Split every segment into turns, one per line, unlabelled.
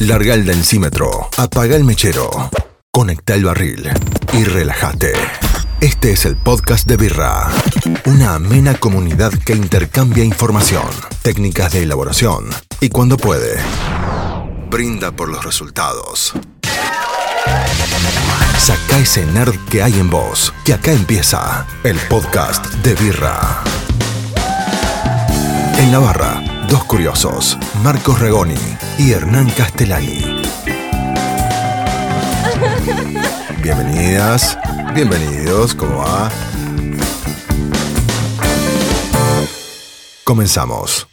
Larga el densímetro, apaga el mechero, conecta el barril y relájate. Este es el podcast de Birra, una amena comunidad que intercambia información, técnicas de elaboración y cuando puede, brinda por los resultados. Saca ese nerd que hay en vos, que acá empieza el podcast de Birra. En la barra, dos curiosos, Marcos Regoni y Hernán Castellani. Bienvenidas, bienvenidos, ¿cómo va? Comenzamos.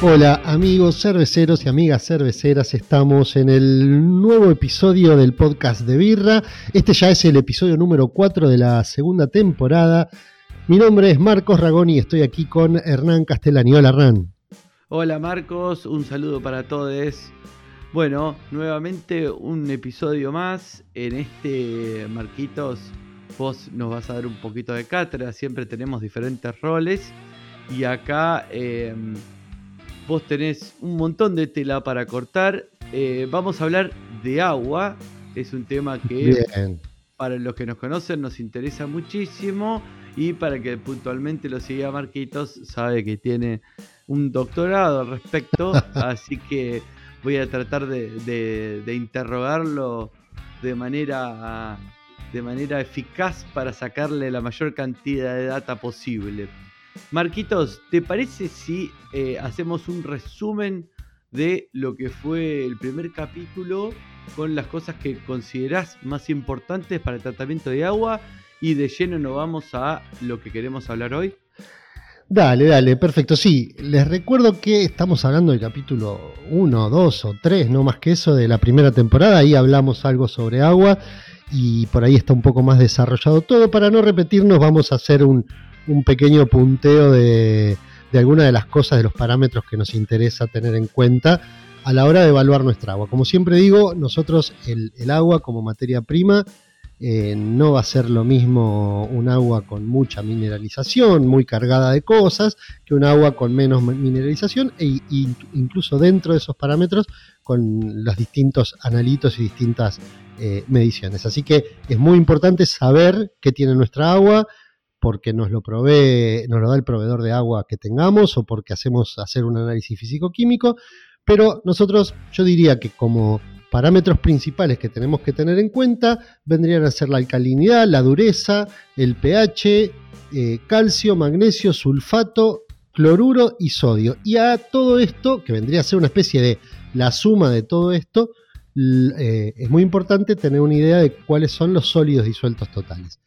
Hola amigos cerveceros y amigas cerveceras, estamos en el nuevo episodio del podcast de Birra. Este ya es el episodio número 4 de la segunda temporada. Mi nombre es Marcos Ragoni y estoy aquí con Hernán Castellani. Hola Hernán.
Hola Marcos, un saludo para todos. Bueno, nuevamente un episodio más. En este Marquitos, vos nos vas a dar un poquito de cátedra. Siempre tenemos diferentes roles. Y acá eh, vos tenés un montón de tela para cortar. Eh, vamos a hablar de agua. Es un tema que para los que nos conocen nos interesa muchísimo. Y para que puntualmente lo siga Marquitos, sabe que tiene un doctorado al respecto. así que voy a tratar de, interrogarlo de manera, de manera eficaz para sacarle la mayor cantidad de data posible. Marquitos, ¿te parece si eh, hacemos un resumen de lo que fue el primer capítulo con las cosas que considerás más importantes para el tratamiento de agua y de lleno nos vamos a lo que queremos hablar hoy?
Dale, dale, perfecto. Sí, les recuerdo que estamos hablando del capítulo 1, 2 o 3, no más que eso, de la primera temporada. Ahí hablamos algo sobre agua y por ahí está un poco más desarrollado todo. Para no repetirnos, vamos a hacer un, pequeño punteo de, algunas de las cosas, de los parámetros que nos interesa tener en cuenta a la hora de evaluar nuestra agua. Como siempre digo, nosotros el, agua como materia prima eh, no va a ser lo mismo un agua con mucha mineralización, muy cargada de cosas, que un agua con menos mineralización e incluso dentro de esos parámetros con los distintos analitos y distintas eh, mediciones. Así que es muy importante saber qué tiene nuestra agua, porque nos lo provee, nos lo da el proveedor de agua que tengamos o porque hacemos hacer un análisis físico-químico, pero nosotros yo diría que como parámetros principales que tenemos que tener en cuenta vendrían a ser la alcalinidad, la dureza, el pH, eh, calcio, magnesio, sulfato, cloruro y sodio. Y a todo esto, que vendría a ser una especie de la suma de todo esto, eh, es muy importante tener una idea de cuáles son los sólidos disueltos totales.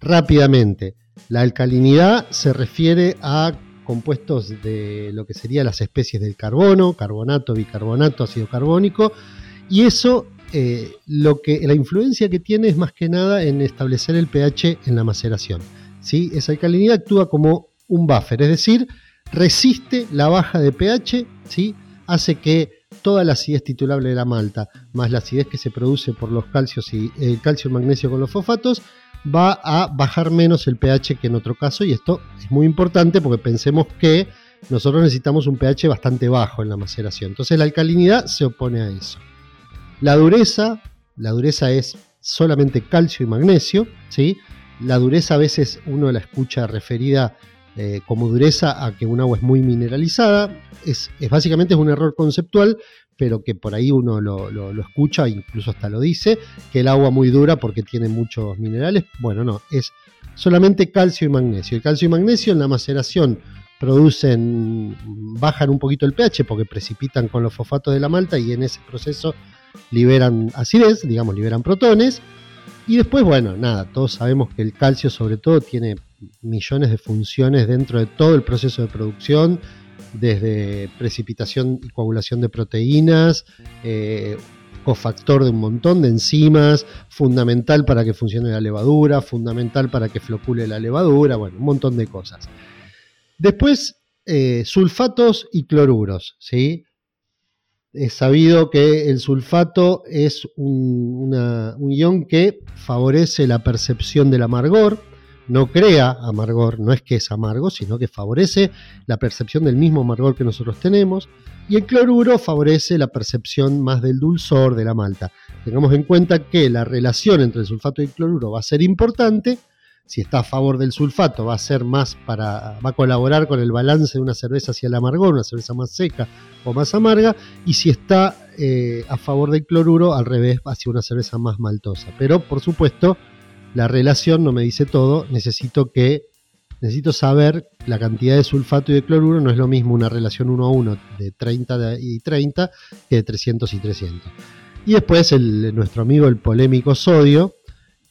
Rápidamente, la alcalinidad se refiere a compuestos de lo que serían las especies del carbono, carbonato, bicarbonato, ácido carbónico, y eso eh, lo que, la influencia que tiene es más que nada en establecer el pH en la maceración. ¿sí? Esa alcalinidad actúa como un buffer, es decir, resiste la baja de pH, ¿sí? hace que toda la acidez titulable de la malta, más la acidez que se produce por los calcios y el calcio y magnesio con los fosfatos, va a bajar menos el pH que en otro caso y esto es muy importante porque pensemos que nosotros necesitamos un pH bastante bajo en la maceración. Entonces la alcalinidad se opone a eso. La dureza, la dureza es solamente calcio y magnesio, ¿sí? La dureza a veces uno la escucha referida eh, como dureza a que un agua es muy mineralizada. Es, básicamente es un error conceptual pero que por ahí uno lo, lo, escucha, incluso hasta lo dice, que el agua muy dura porque tiene muchos minerales. Bueno, no, es solamente calcio y magnesio. El calcio y magnesio en la maceración producen, bajan un poquito el pH porque precipitan con los fosfatos de la malta y en ese proceso liberan acidez, digamos, liberan protones. Y después, bueno, nada, todos sabemos que el calcio sobre todo tiene millones de funciones dentro de todo el proceso de producción, desde precipitación y coagulación de proteínas, eh, cofactor de un montón de enzimas, fundamental para que funcione la levadura, fundamental para que flocule la levadura, bueno, un montón de cosas. Después, eh, sulfatos y cloruros, ¿sí? Es sabido que el sulfato es un, un ion que favorece la percepción del amargor, no crea amargor, no es que es amargo, sino que favorece la percepción del mismo amargor que nosotros tenemos. Y el cloruro favorece la percepción más del dulzor de la malta. Tengamos en cuenta que la relación entre el sulfato y el cloruro va a ser importante. Si está a favor del sulfato, va a ser más para. va a colaborar con el balance de una cerveza hacia el amargor, una cerveza más seca o más amarga. Y si está eh, a favor del cloruro, al revés, hacia una cerveza más maltosa. Pero, por supuesto, la relación no me dice todo. Necesito que necesito saber la cantidad de sulfato y de cloruro, no es lo mismo una relación 1 a 1 de 30 y 30 que de 300 y 300. Y después nuestro amigo el polémico sodio,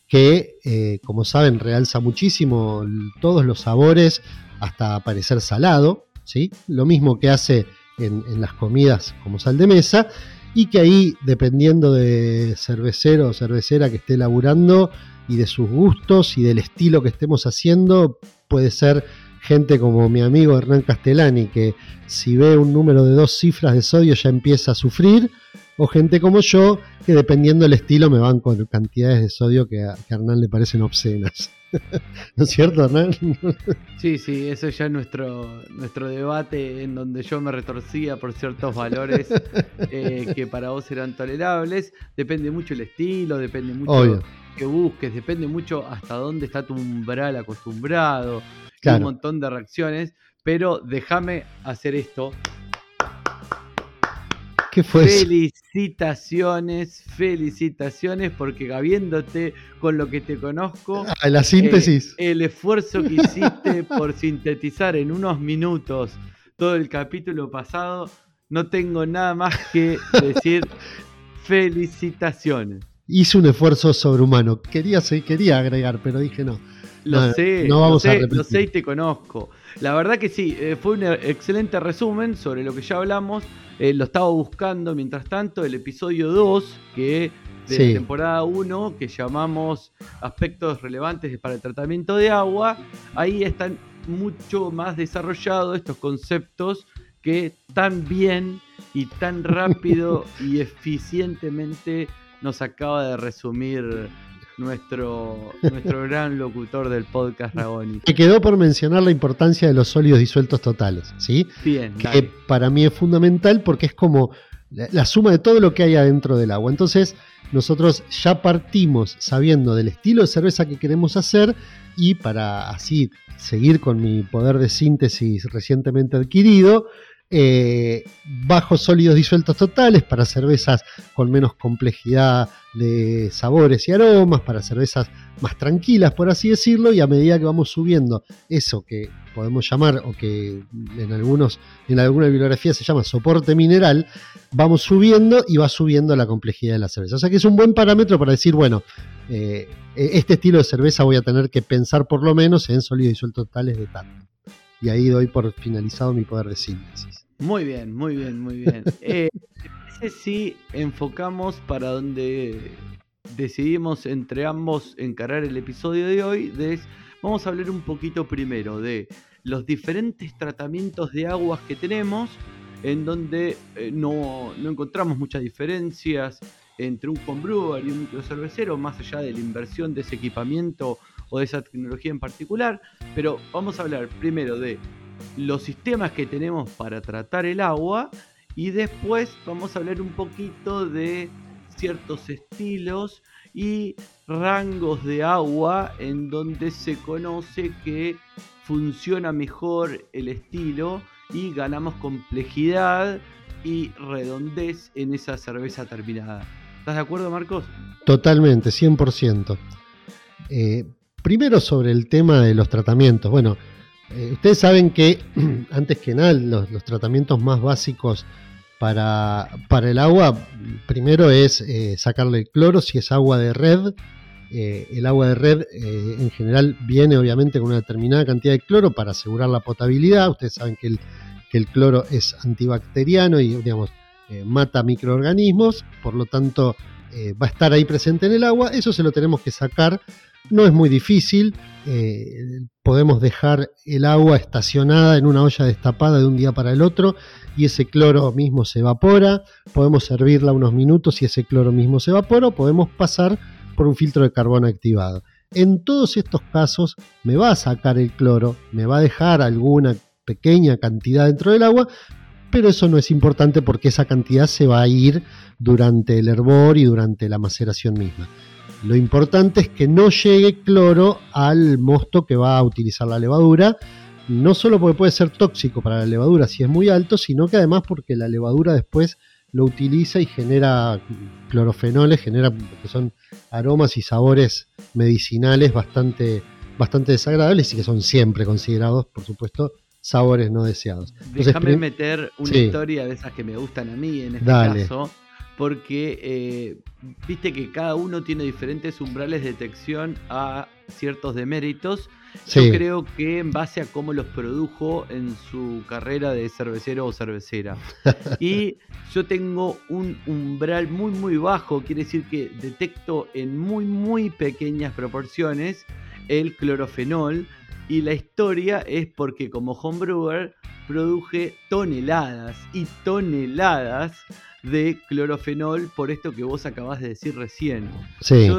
que eh, como saben realza muchísimo todos los sabores hasta parecer salado, ¿sí? lo mismo que hace en, en las comidas como sal de mesa, y que ahí, dependiendo de cervecero o cervecera que esté laburando, y de sus gustos y del estilo que estemos haciendo, puede ser gente como mi amigo Hernán Castellani, que si ve un número de dos cifras de sodio ya empieza a sufrir, o gente como yo, que dependiendo del estilo me van con cantidades de sodio que a, Hernán le parecen obscenas. ¿No es cierto, Hernán?
Sí, sí, eso ya es nuestro, nuestro debate en donde yo me retorcía por ciertos valores eh, que para vos eran tolerables. Depende mucho el estilo, depende mucho que busques, depende mucho hasta dónde está tu umbral acostumbrado, un montón de reacciones, pero déjame hacer esto.
¿Qué fue
felicitaciones, felicitaciones, porque habiéndote con lo que te conozco.
Ah, la síntesis.
Eh, el esfuerzo que hiciste por sintetizar en unos minutos todo el capítulo pasado, no tengo nada más que decir felicitaciones
hice un esfuerzo sobrehumano. Quería, quería agregar, pero dije no.
Lo sé, no vamos lo, sé a lo sé y te conozco. La verdad que sí, eh, fue un excelente resumen sobre lo que ya hablamos. Eh, lo estaba buscando mientras tanto, el episodio 2, que de temporada 1, que llamamos aspectos relevantes para el tratamiento de agua. Ahí están mucho más desarrollados estos conceptos que tan bien y tan rápido y eficientemente nos acaba de resumir nuestro, nuestro gran locutor del podcast Ragoni.
Me quedó por mencionar la importancia de los sólidos disueltos totales, ¿sí?
Bien.
Que para mí es fundamental porque es como la, suma de todo lo que hay adentro del agua. Entonces, nosotros ya partimos sabiendo del estilo de cerveza que queremos hacer y para así seguir con mi poder de síntesis recientemente adquirido, eh, bajos sólidos disueltos totales para cervezas con menos complejidad de sabores y aromas, para cervezas más tranquilas, por así decirlo, y a medida que vamos subiendo eso que podemos llamar, o que en, algunos, en alguna bibliografía se llama soporte mineral, vamos subiendo y va subiendo la complejidad de la cerveza. O sea que es un buen parámetro para decir, bueno, eh, este estilo de cerveza voy a tener que pensar por lo menos en sólidos disueltos totales de tanto y ahí doy por finalizado mi poder de síntesis.
Muy bien, muy bien, muy bien. Eh, si enfocamos para donde decidimos entre ambos encarar el episodio de hoy, de, vamos a hablar un poquito primero de los diferentes tratamientos de aguas que tenemos, en donde eh, no, no, encontramos muchas diferencias entre un homebrewer y un microcervecero, más allá de la inversión de ese equipamiento o de esa tecnología en particular, pero vamos a hablar primero de los sistemas que tenemos para tratar el agua y después vamos a hablar un poquito de ciertos estilos y rangos de agua en donde se conoce que funciona mejor el estilo y ganamos complejidad y redondez en esa cerveza terminada. ¿Estás de acuerdo, Marcos?
Totalmente, 100%. Eh, primero sobre el tema de los tratamientos. Bueno, eh, ustedes saben que antes que nada los, tratamientos más básicos para, para, el agua, primero es eh, sacarle el cloro si es agua de red. Eh, el agua de red en general viene obviamente con una determinada cantidad de cloro para asegurar la potabilidad. Ustedes saben que el, que el cloro es antibacteriano y digamos mata microorganismos, por lo tanto va a estar ahí presente en el agua. Eso se lo tenemos que sacar no es muy difícil, eh, podemos dejar el agua estacionada en una olla destapada de un día para el otro y ese cloro mismo se evapora, podemos servirla unos minutos y ese cloro mismo se evapora, o podemos pasar por un filtro de carbono activado. En todos estos casos me va a sacar el cloro, me va a dejar alguna pequeña cantidad dentro del agua, pero eso no es importante porque esa cantidad se va a ir durante el hervor y durante la maceración misma. Lo importante es que no llegue cloro al mosto que va a utilizar la levadura, no solo porque puede ser tóxico para la levadura si es muy alto, sino que además porque la levadura después lo utiliza y genera clorofenoles, genera que son aromas y sabores medicinales bastante, bastante desagradables y que son siempre considerados, por supuesto, sabores no deseados.
Déjame meter una historia de esas que me gustan a mí en este caso, porque eh, viste que cada uno tiene diferentes umbrales de detección a ciertos deméritos yo creo que en base a cómo los produjo en su carrera de cervecero o cervecera. y yo tengo un umbral muy muy bajo, quiere decir que detecto en muy muy pequeñas proporciones el clorofenol. Y la historia es porque como homebrewer produje toneladas y toneladas de clorofenol por esto que vos acabás de decir recién.
Sí.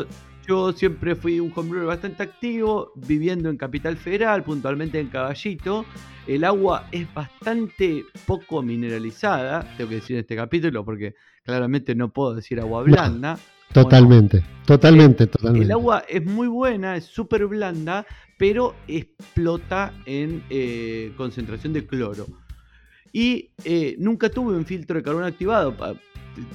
Yo siempre fui un homebrewer bastante activo, viviendo en Capital Federal, puntualmente en Caballito. El agua es bastante poco mineralizada, tengo que decir en este capítulo, porque claramente no puedo decir agua blanda.
totalmente, totalmente, totalmente.
El agua es muy buena, es súper blanda, pero explota en eh, concentración de cloro. Y eh, nunca tuve un filtro de carbono activado.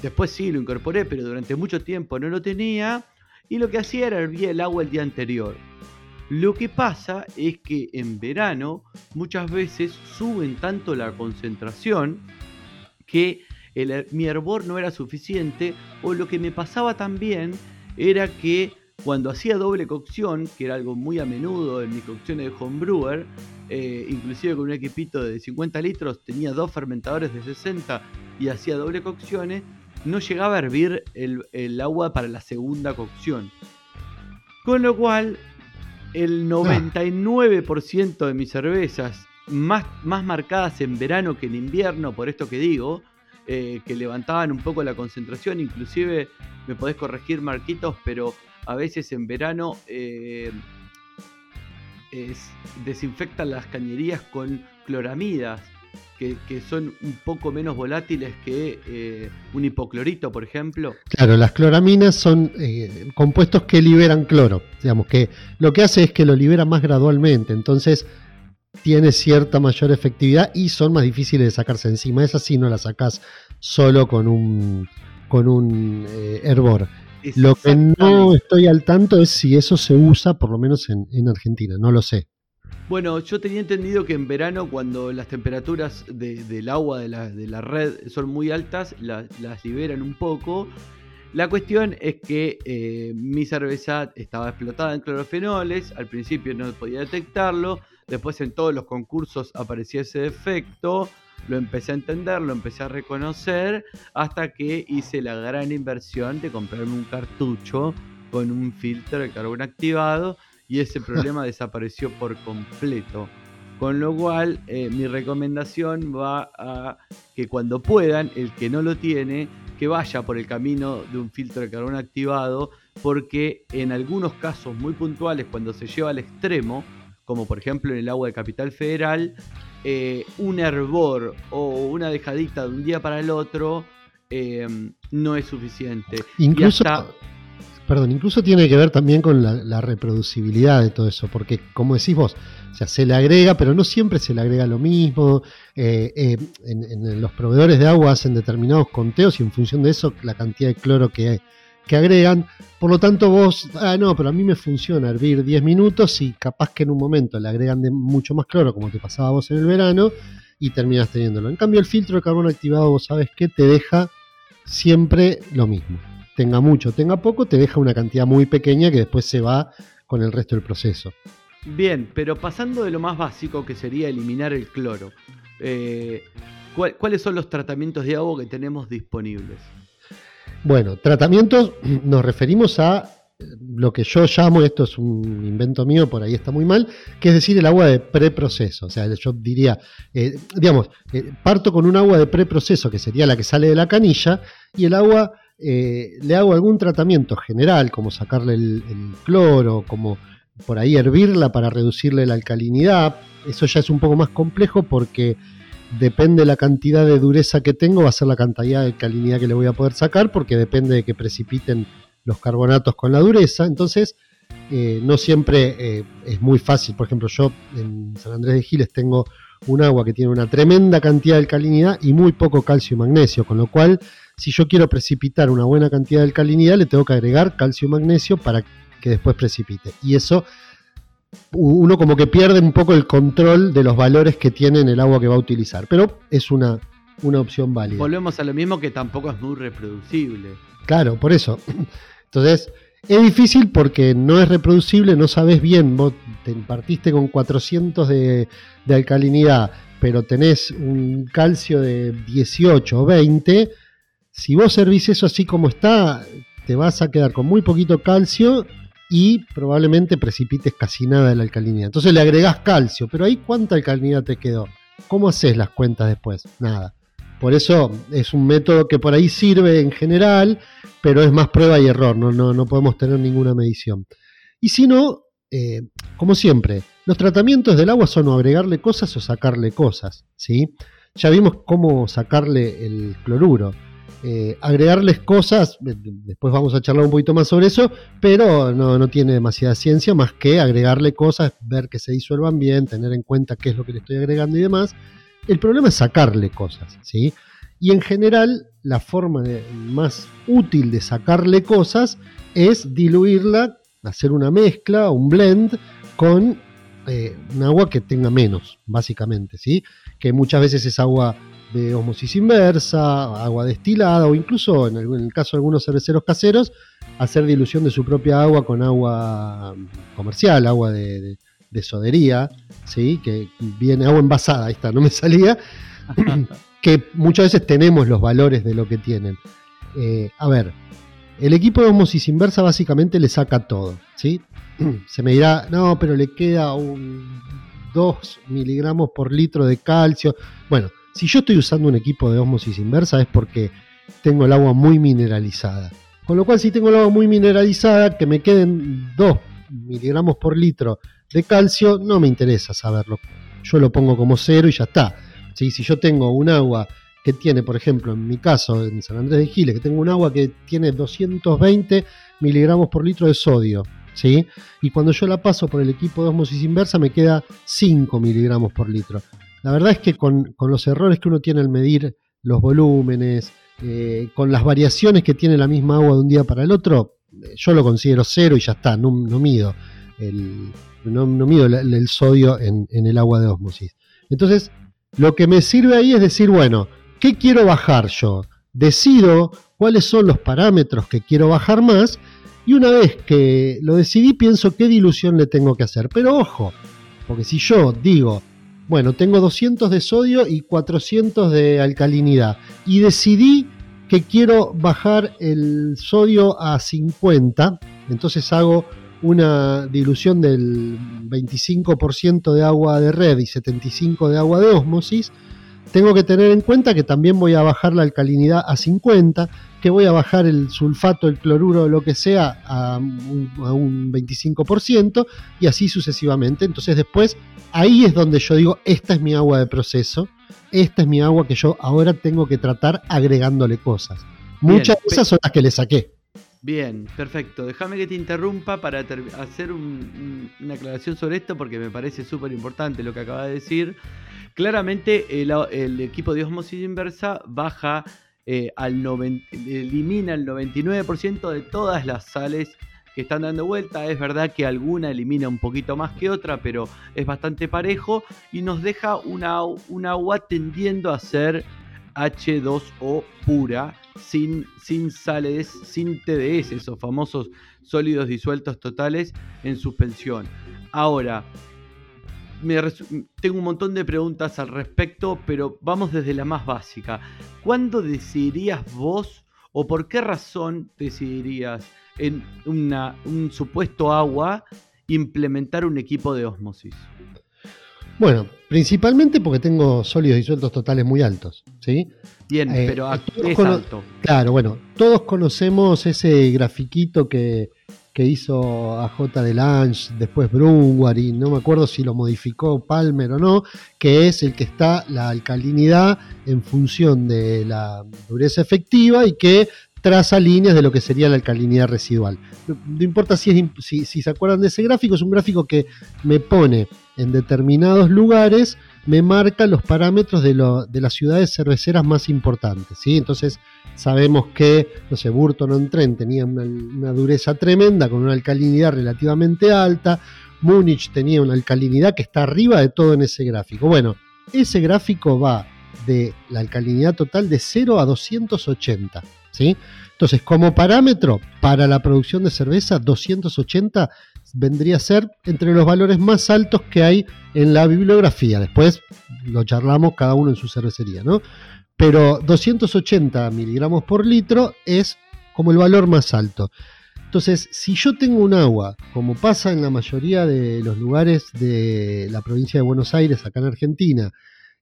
Después sí lo incorporé, pero durante mucho tiempo no lo tenía y lo que hacía era hervir el agua el día anterior. Lo que pasa es que en verano muchas veces suben tanto la concentración que mi hervor no era suficiente o lo que me pasaba también era que cuando hacía doble cocción, que era algo muy a menudo en mis cocciones de homebrewer, eh, inclusive con un equipito de 50 litros tenía dos fermentadores de 60 y hacía doble cocciones, no llegaba a hervir el, agua para la segunda cocción. Con lo cual, el 99% ah. de mis cervezas, más, más marcadas en verano que en invierno, por esto que digo, eh, que levantaban un poco la concentración, inclusive me podés corregir Marquitos, pero a veces en verano eh, desinfectan las cañerías con cloramidas que, son un poco menos volátiles que eh, un hipoclorito, por ejemplo.
Claro, las cloraminas son eh, compuestos que liberan cloro. Digamos que lo que hace es que lo libera más gradualmente. Entonces tiene cierta mayor efectividad y son más difíciles de sacarse encima. Esas sí no las sacas solo con un, con un eh, hervor. Lo que no estoy al tanto es si eso se usa, por lo menos en Argentina, no lo sé.
Bueno, yo tenía entendido que en verano, cuando las temperaturas del agua de la, red son muy altas, las liberan un poco. La cuestión es que eh, mi cerveza estaba explotada en clorofenoles, al principio no podía detectarlo, después en todos los concursos aparecía ese defecto, lo empecé a entender, lo empecé a reconocer, hasta que hice la gran inversión de comprarme un cartucho con un filtro de carbón activado y ese problema desapareció por completo. Con lo cual, eh, mi recomendación va a que cuando puedan, el que no lo tiene, que vaya por el camino de un filtro de carbón activado, porque en algunos casos muy puntuales, cuando se lleva al extremo, como por ejemplo en el agua de Capital Federal, eh, un hervor o una dejadita de un día para el otro eh, no es suficiente.
Incluso, Perdón, incluso tiene que ver también con la, reproducibilidad de todo eso, porque como decís vos, o sea, se le agrega, pero no siempre se le agrega lo mismo. Eh, eh, en, los proveedores de agua hacen determinados conteos y en función de eso la cantidad de cloro que, que agregan. Por lo tanto, vos, ah, no, pero a mí me funciona hervir 10 minutos y capaz que en un momento le agregan de mucho más cloro, como te pasaba vos en el verano, y terminas teniéndolo. En cambio, el filtro de carbono activado, vos sabes que te deja siempre lo mismo tenga mucho, tenga poco, te deja una cantidad muy pequeña que después se va con el resto del proceso.
Bien, pero pasando de lo más básico que sería eliminar el cloro, eh, ¿cuáles son los tratamientos de agua que tenemos disponibles?
Bueno, tratamientos nos referimos a eh, lo que yo llamo, esto es un invento mío, por ahí está muy mal, que es decir, el agua de preproceso. O sea, yo diría, eh, digamos, parto con un agua de preproceso, que sería la que sale de la canilla, y el agua eh, le hago algún tratamiento general, como sacarle el, el, cloro, como por ahí hervirla para reducirle la alcalinidad. Eso ya es un poco más complejo porque depende de la cantidad de dureza que tengo, va a ser la cantidad de alcalinidad que le voy a poder sacar, porque depende de que precipiten los carbonatos con la dureza. Entonces, eh, no siempre eh, es muy fácil. Por ejemplo, yo en San Andrés de Giles tengo un agua que tiene una tremenda cantidad de alcalinidad y muy poco calcio y magnesio, con lo cual si yo quiero precipitar una buena cantidad de alcalinidad le tengo que agregar calcio y magnesio para que después precipite. Y eso uno como que pierde un poco el control de los valores que tiene en el agua que va a utilizar, pero es una, una opción válida.
Volvemos a lo mismo que tampoco es muy reproducible.
Claro, por eso. Entonces, es difícil porque no es reproducible, no sabes bien, vos te partiste con 400 de, de alcalinidad, pero tenés un calcio de 18 o 20, si vos servís eso así como está, te vas a quedar con muy poquito calcio y probablemente precipites casi nada de la alcalinidad. Entonces le agregás calcio, pero ahí cuánta alcalinidad te quedó. ¿Cómo haces las cuentas después? Nada. Por eso es un método que por ahí sirve en general, pero es más prueba y error, no, no, no podemos tener ninguna medición. Y si no, eh, como siempre, los tratamientos del agua son o agregarle cosas o sacarle cosas. ¿sí? Ya vimos cómo sacarle el cloruro. Eh, agregarles cosas, después vamos a charlar un poquito más sobre eso, pero no, no, tiene demasiada ciencia más que agregarle cosas, ver que se disuelvan bien, tener en cuenta qué es lo que le estoy agregando y demás. El problema es sacarle cosas, ¿sí? Y en general, la forma más útil de sacarle cosas es diluirla, hacer una mezcla, un blend con eh, un agua que tenga menos, básicamente, ¿sí? Que muchas veces es agua de osmosis inversa, agua destilada o incluso en el, caso de algunos cerveceros caseros, hacer dilución de su propia agua con agua comercial, agua de, de, de sodería, ¿sí? que viene agua envasada, ahí está, no me salía, que muchas veces tenemos los valores de lo que tienen. Eh, a ver, el equipo de osmosis inversa básicamente le saca todo, ¿sí? Se me dirá, no, pero le queda un 2 miligramos por litro de calcio. Bueno, si yo estoy usando un equipo de osmosis inversa es porque tengo el agua muy mineralizada. Con lo cual, si tengo el agua muy mineralizada, que me queden 2 miligramos por litro de calcio, no me interesa saberlo. Yo lo pongo como cero y ya está. ¿Sí? Si yo tengo un agua que tiene, por ejemplo, en mi caso, en San Andrés de Giles, que tengo un agua que tiene 220 miligramos por litro de sodio, ¿sí? Y cuando yo la paso por el equipo de osmosis inversa me queda 5 miligramos por litro. La verdad es que con, con los errores que uno tiene al medir los volúmenes, eh, con las variaciones que tiene la misma agua de un día para el otro, yo lo considero cero y ya está, no, mido el, no, mido el sodio en, en, el agua de osmosis. Entonces, lo que me sirve ahí es decir, bueno, ¿qué quiero bajar yo? Decido cuáles son los parámetros que quiero bajar más y una vez que lo decidí pienso qué dilución le tengo que hacer. Pero ojo, porque si yo digo, bueno, tengo 200 de sodio y 400 de alcalinidad. Y decidí que quiero bajar el sodio a 50, entonces hago una dilución del 25% de agua de red y 75% de agua de osmosis, tengo que tener en cuenta que también voy a bajar la alcalinidad a 50, que voy a bajar el sulfato, el cloruro, lo que sea, a un, a un 25% y así sucesivamente. Entonces después, ahí es donde yo digo, esta es mi agua de proceso, esta es mi agua que yo ahora tengo que tratar agregándole cosas. Muchas de esas son las que le saqué.
Bien, perfecto. Déjame que te interrumpa para hacer un, un, una aclaración sobre esto porque me parece súper importante lo que acaba de decir. Claramente el, equipo de osmosis inversa baja eh, al 90, elimina el 99% de todas las sales que están dando vuelta. Es verdad que alguna elimina un poquito más que otra, pero es bastante parejo y nos deja una, un agua tendiendo a ser H2O pura, sin, sin sales, sin TDS, esos famosos sólidos disueltos totales en suspensión. Ahora, me tengo un montón de preguntas al respecto, pero vamos desde la más básica. ¿Cuándo decidirías vos o por qué razón decidirías en una, un supuesto agua implementar un equipo de osmosis?
Bueno, principalmente porque tengo sólidos disueltos totales muy altos, ¿sí?
Bien,
Eh,
pero es alto.
Claro, bueno, todos conocemos ese grafiquito que, que hizo AJ Delange, después Brunwar, y no me acuerdo si lo modificó Palmer o no, que es el que está la alcalinidad en función de la dureza efectiva y que traza líneas de lo que sería la alcalinidad residual. No, importa si se acuerdan de ese gráfico, es un gráfico que me pone en determinados lugares, me marca los parámetros de, lo- de las ciudades cerveceras más importantes. ¿sí? Entonces sabemos que, no sé, Burton on Trent tenía una, dureza tremenda, con una alcalinidad relativamente alta. Múnich tenía una alcalinidad que está arriba de todo en ese gráfico. Bueno, ese gráfico va de la alcalinidad total de 0 a 280. ¿sí? Entonces, como parámetro para la producción de cerveza, 280 vendría a ser entre los valores más altos que hay en la bibliografía. Después lo charlamos cada uno en su cervecería, ¿no? Pero 280 miligramos por litro es como el valor más alto. Entonces, si yo tengo un agua, como pasa en la mayoría de los lugares de la provincia de Buenos Aires, acá en Argentina,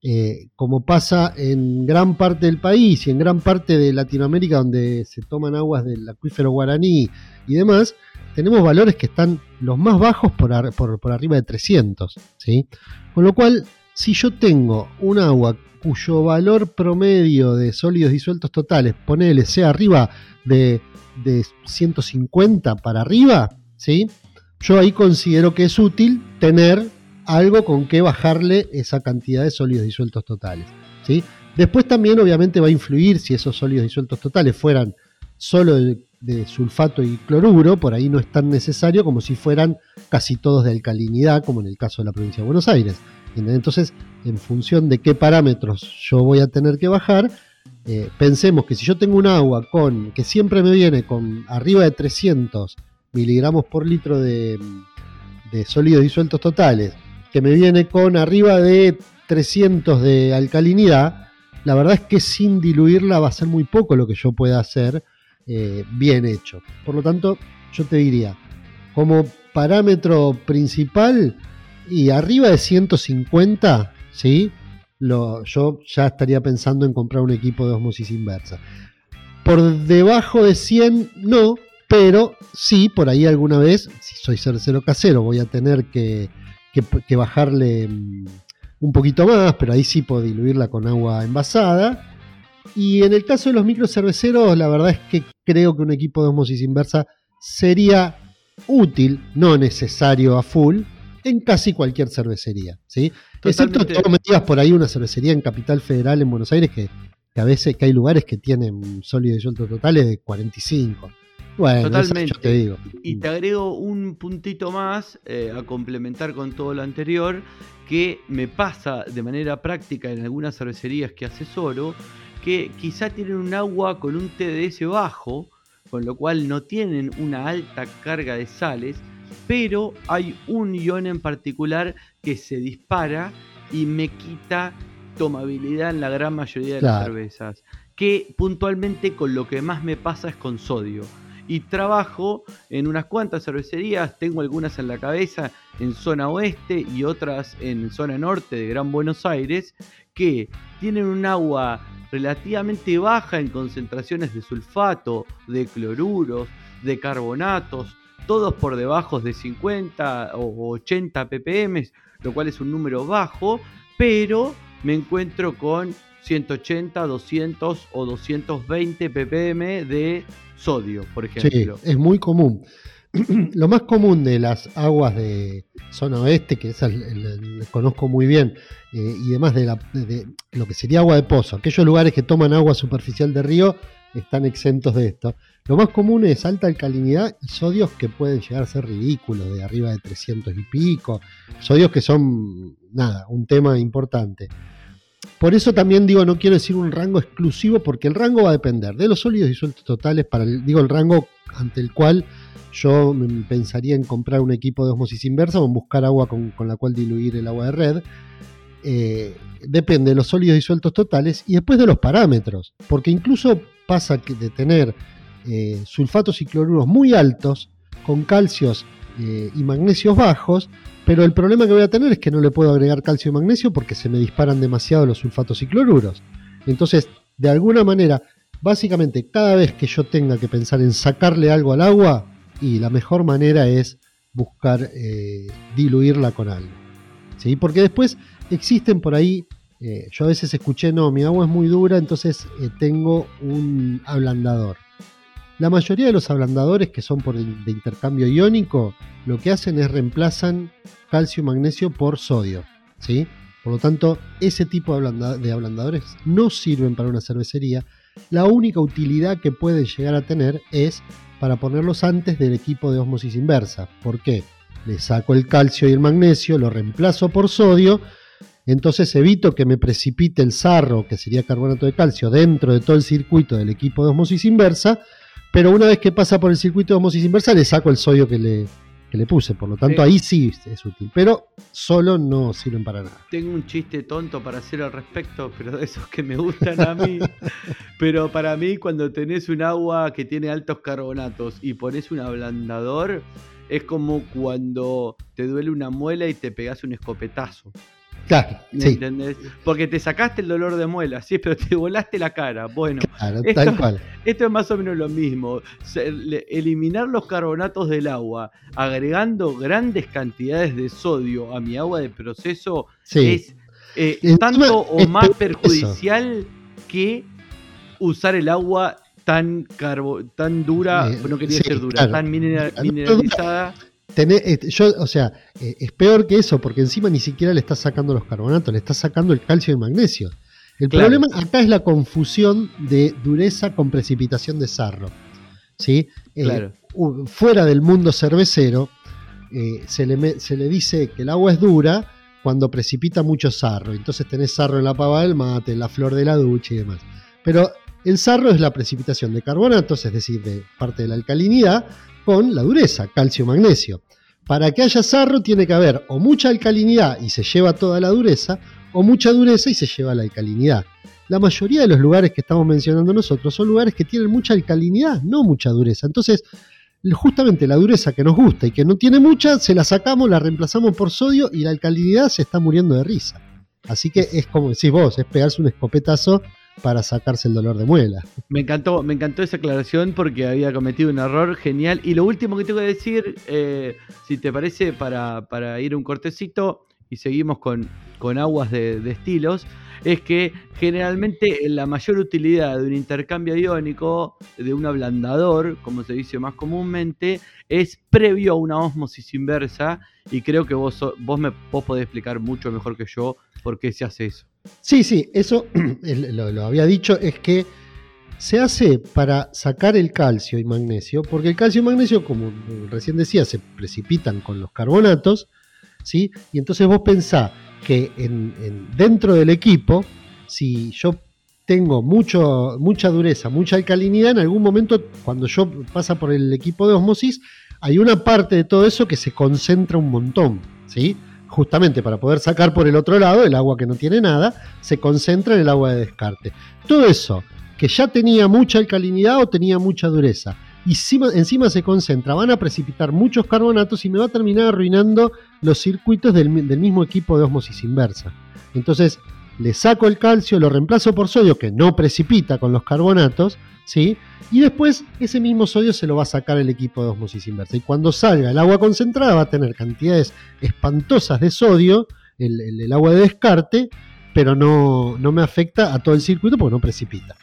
eh, como pasa en gran parte del país y en gran parte de Latinoamérica donde se toman aguas del acuífero guaraní y demás, tenemos valores que están los más bajos por, ar- por- por arriba de 300. ¿sí? Con lo cual, si yo tengo un agua cuyo valor promedio de sólidos disueltos totales, ponele, sea arriba de, de 150 para arriba, ¿sí? yo ahí considero que es útil tener algo con que bajarle esa cantidad de sólidos disueltos totales. ¿sí? Después también obviamente va a influir si esos sólidos disueltos totales fueran solo de, sulfato y cloruro, por ahí no es tan necesario como si fueran casi todos de alcalinidad, como en el caso de la provincia de Buenos Aires. Entonces, en función de qué parámetros yo voy a tener que bajar, eh, pensemos que si yo tengo un agua con que siempre me viene con arriba de 300 miligramos por litro de, de sólidos disueltos totales, que me viene con arriba de 300 de alcalinidad, la verdad es que sin diluirla va a ser muy poco lo que yo pueda hacer eh, bien hecho. Por lo tanto, yo te diría, como parámetro principal y arriba de 150, ¿sí? Lo, yo ya estaría pensando en comprar un equipo de osmosis inversa. Por debajo de 100, no, pero sí, por ahí alguna vez, si soy cercero casero, voy a tener que, que- bajarle mm, un poquito más, pero ahí sí puedo diluirla con agua envasada. Y en el caso de los microcerveceros, la verdad es que creo que un equipo de osmosis inversa sería útil, no necesario a full, en casi cualquier cervecería. ¿sí? Excepto que me digas por ahí una cervecería en Capital Federal en Buenos Aires que, que a veces que hay lugares que tienen sólidos disueltos totales de 45. Bueno,
Totalmente.
yo te digo.
Y te agrego un puntito más eh, a complementar con todo lo anterior, que me pasa de manera práctica en algunas cervecerías que asesoro, que quizá tienen un agua con un TDS bajo, con lo cual no tienen una alta carga de sales, pero hay un ion en particular que se dispara y me quita tomabilidad en la gran mayoría de las cervezas. Que puntualmente con lo que más me pasa es con sodio. Y trabajo en unas cuantas cervecerías, tengo algunas en la cabeza en zona oeste y otras en zona norte de Gran Buenos Aires, que tienen un agua relativamente baja en concentraciones de sulfato, de cloruros, de carbonatos, todos por debajo de 50 o 80 ppm, lo cual es un número bajo, pero me encuentro con 180, 200 o 220 ppm de sodio, por
Sí,
ejemplo.
es muy común. Lo más común de las aguas de zona oeste, que esas conozco muy bien, eh, y demás de, la- lo que sería agua de pozo, aquellos lugares que toman agua superficial de río están exentos de esto. Lo más común es alta alcalinidad y sodios que pueden llegar a ser ridículos, de arriba de 300 y pico. Sodios que son, nada, un tema importante. Por eso también digo, no quiero decir un rango exclusivo, porque el rango va a depender de los sólidos disueltos totales, para digo el rango ante el cual yo pensaría en comprar un equipo de osmosis inversa o en buscar agua con, con la cual diluir el agua de red. Eh, depende de los sólidos disueltos totales y después de los parámetros, porque incluso pasa que de tener eh, sulfatos y cloruros muy altos, con calcios eh, y magnesios bajos, pero el problema que voy a tener es que no le puedo agregar calcio y magnesio porque se me disparan demasiado los sulfatos y cloruros. Entonces, de alguna manera, básicamente cada vez que yo tenga que pensar en sacarle algo al agua, y la mejor manera es buscar eh, diluirla con algo. ¿sí? Porque después existen por ahí, eh, yo a veces escuché, no, mi agua es muy dura, entonces eh, tengo un ablandador. La mayoría de los ablandadores que son por de intercambio iónico, lo que hacen es reemplazan calcio y magnesio por sodio. ¿sí? Por lo tanto, ese tipo de ablandadores no sirven para una cervecería. La única utilidad que pueden llegar a tener es para ponerlos antes del equipo de osmosis inversa. ¿Por qué? Le saco el calcio y el magnesio, lo reemplazo por sodio, entonces evito que me precipite el sarro, que sería carbonato de calcio, dentro de todo el circuito del equipo de osmosis inversa, pero una vez que pasa por el circuito de osmosis inversa le saco el sodio que le, que le puse. Por lo tanto, ahí sí es útil. Pero solo no sirven para nada.
Tengo un chiste tonto para hacer al respecto, pero de esos que me gustan a mí. pero para mí, cuando tenés un agua que tiene altos carbonatos y pones un ablandador, es como cuando te duele una muela y te pegas un escopetazo.
Claro, sí.
Porque te sacaste el dolor de muela, sí, pero te volaste la cara. Bueno,
esto, tal cual.
esto es más o menos lo mismo. Eliminar los carbonatos del agua, agregando grandes cantidades de sodio a mi agua de proceso, es eh, tanto o más perjudicial que usar el agua tan carbo, tan dura, eh, no quería ser dura, tan mineralizada.
Eh, yo, o sea, eh, es peor que eso, porque encima ni siquiera le estás sacando los carbonatos, le estás sacando el calcio y el magnesio. El problema acá es la confusión de dureza con precipitación de sarro. ¿sí? Eh, fuera del mundo cervecero, se, le se le dice que el agua es dura cuando precipita mucho sarro. Entonces tenés sarro en la pava del mate, en la flor de la ducha y demás. Pero el sarro es la precipitación de carbonatos, es decir, de parte de la alcalinidad, con la dureza, calcio-magnesio. Para que haya sarro tiene que haber o mucha alcalinidad y se lleva toda la dureza, o mucha dureza y se lleva la alcalinidad. La mayoría de los lugares que estamos mencionando nosotros son lugares que tienen mucha alcalinidad, no mucha dureza. Entonces, justamente la dureza que nos gusta y que no tiene mucha, se la sacamos, la reemplazamos por sodio y la alcalinidad se está muriendo de risa. Así que es como decís vos, es pegarse un escopetazo para sacarse el dolor de muela.
Me encantó, me encantó esa aclaración porque había cometido un error genial. Y lo último que tengo que decir, eh, si te parece, para, para, ir un cortecito y seguimos con, con aguas de, estilos, es que generalmente la mayor utilidad de un intercambio iónico, de un ablandador, como se dice más comúnmente, es previo a una osmosis inversa. Y creo que vos, vos me vos podés explicar mucho mejor que yo por qué se hace eso.
Sí, sí, eso lo, había dicho, es que se hace para sacar el calcio y magnesio, porque el calcio y magnesio, como recién decía, se precipitan con los carbonatos, ¿sí? Y entonces vos pensás que en, dentro del equipo, si yo tengo mucho, mucha dureza, mucha alcalinidad, en algún momento, cuando yo pasa por el equipo de osmosis, hay una parte de todo eso que se concentra un montón, ¿sí? Justamente para poder sacar por el otro lado el agua que no tiene nada, se concentra en el agua de descarte. Todo eso que ya tenía mucha alcalinidad o tenía mucha dureza, y encima, se concentra, van a precipitar muchos carbonatos y me va a terminar arruinando los circuitos del, del mismo equipo de osmosis inversa. Entonces, le saco el calcio, lo reemplazo por sodio, que no precipita con los carbonatos, ¿sí? Y después ese mismo sodio se lo va a sacar el equipo de osmosis inversa. Y cuando salga el agua concentrada va a tener cantidades espantosas de sodio, el, agua de descarte, pero no, no me afecta a todo el circuito porque no precipita.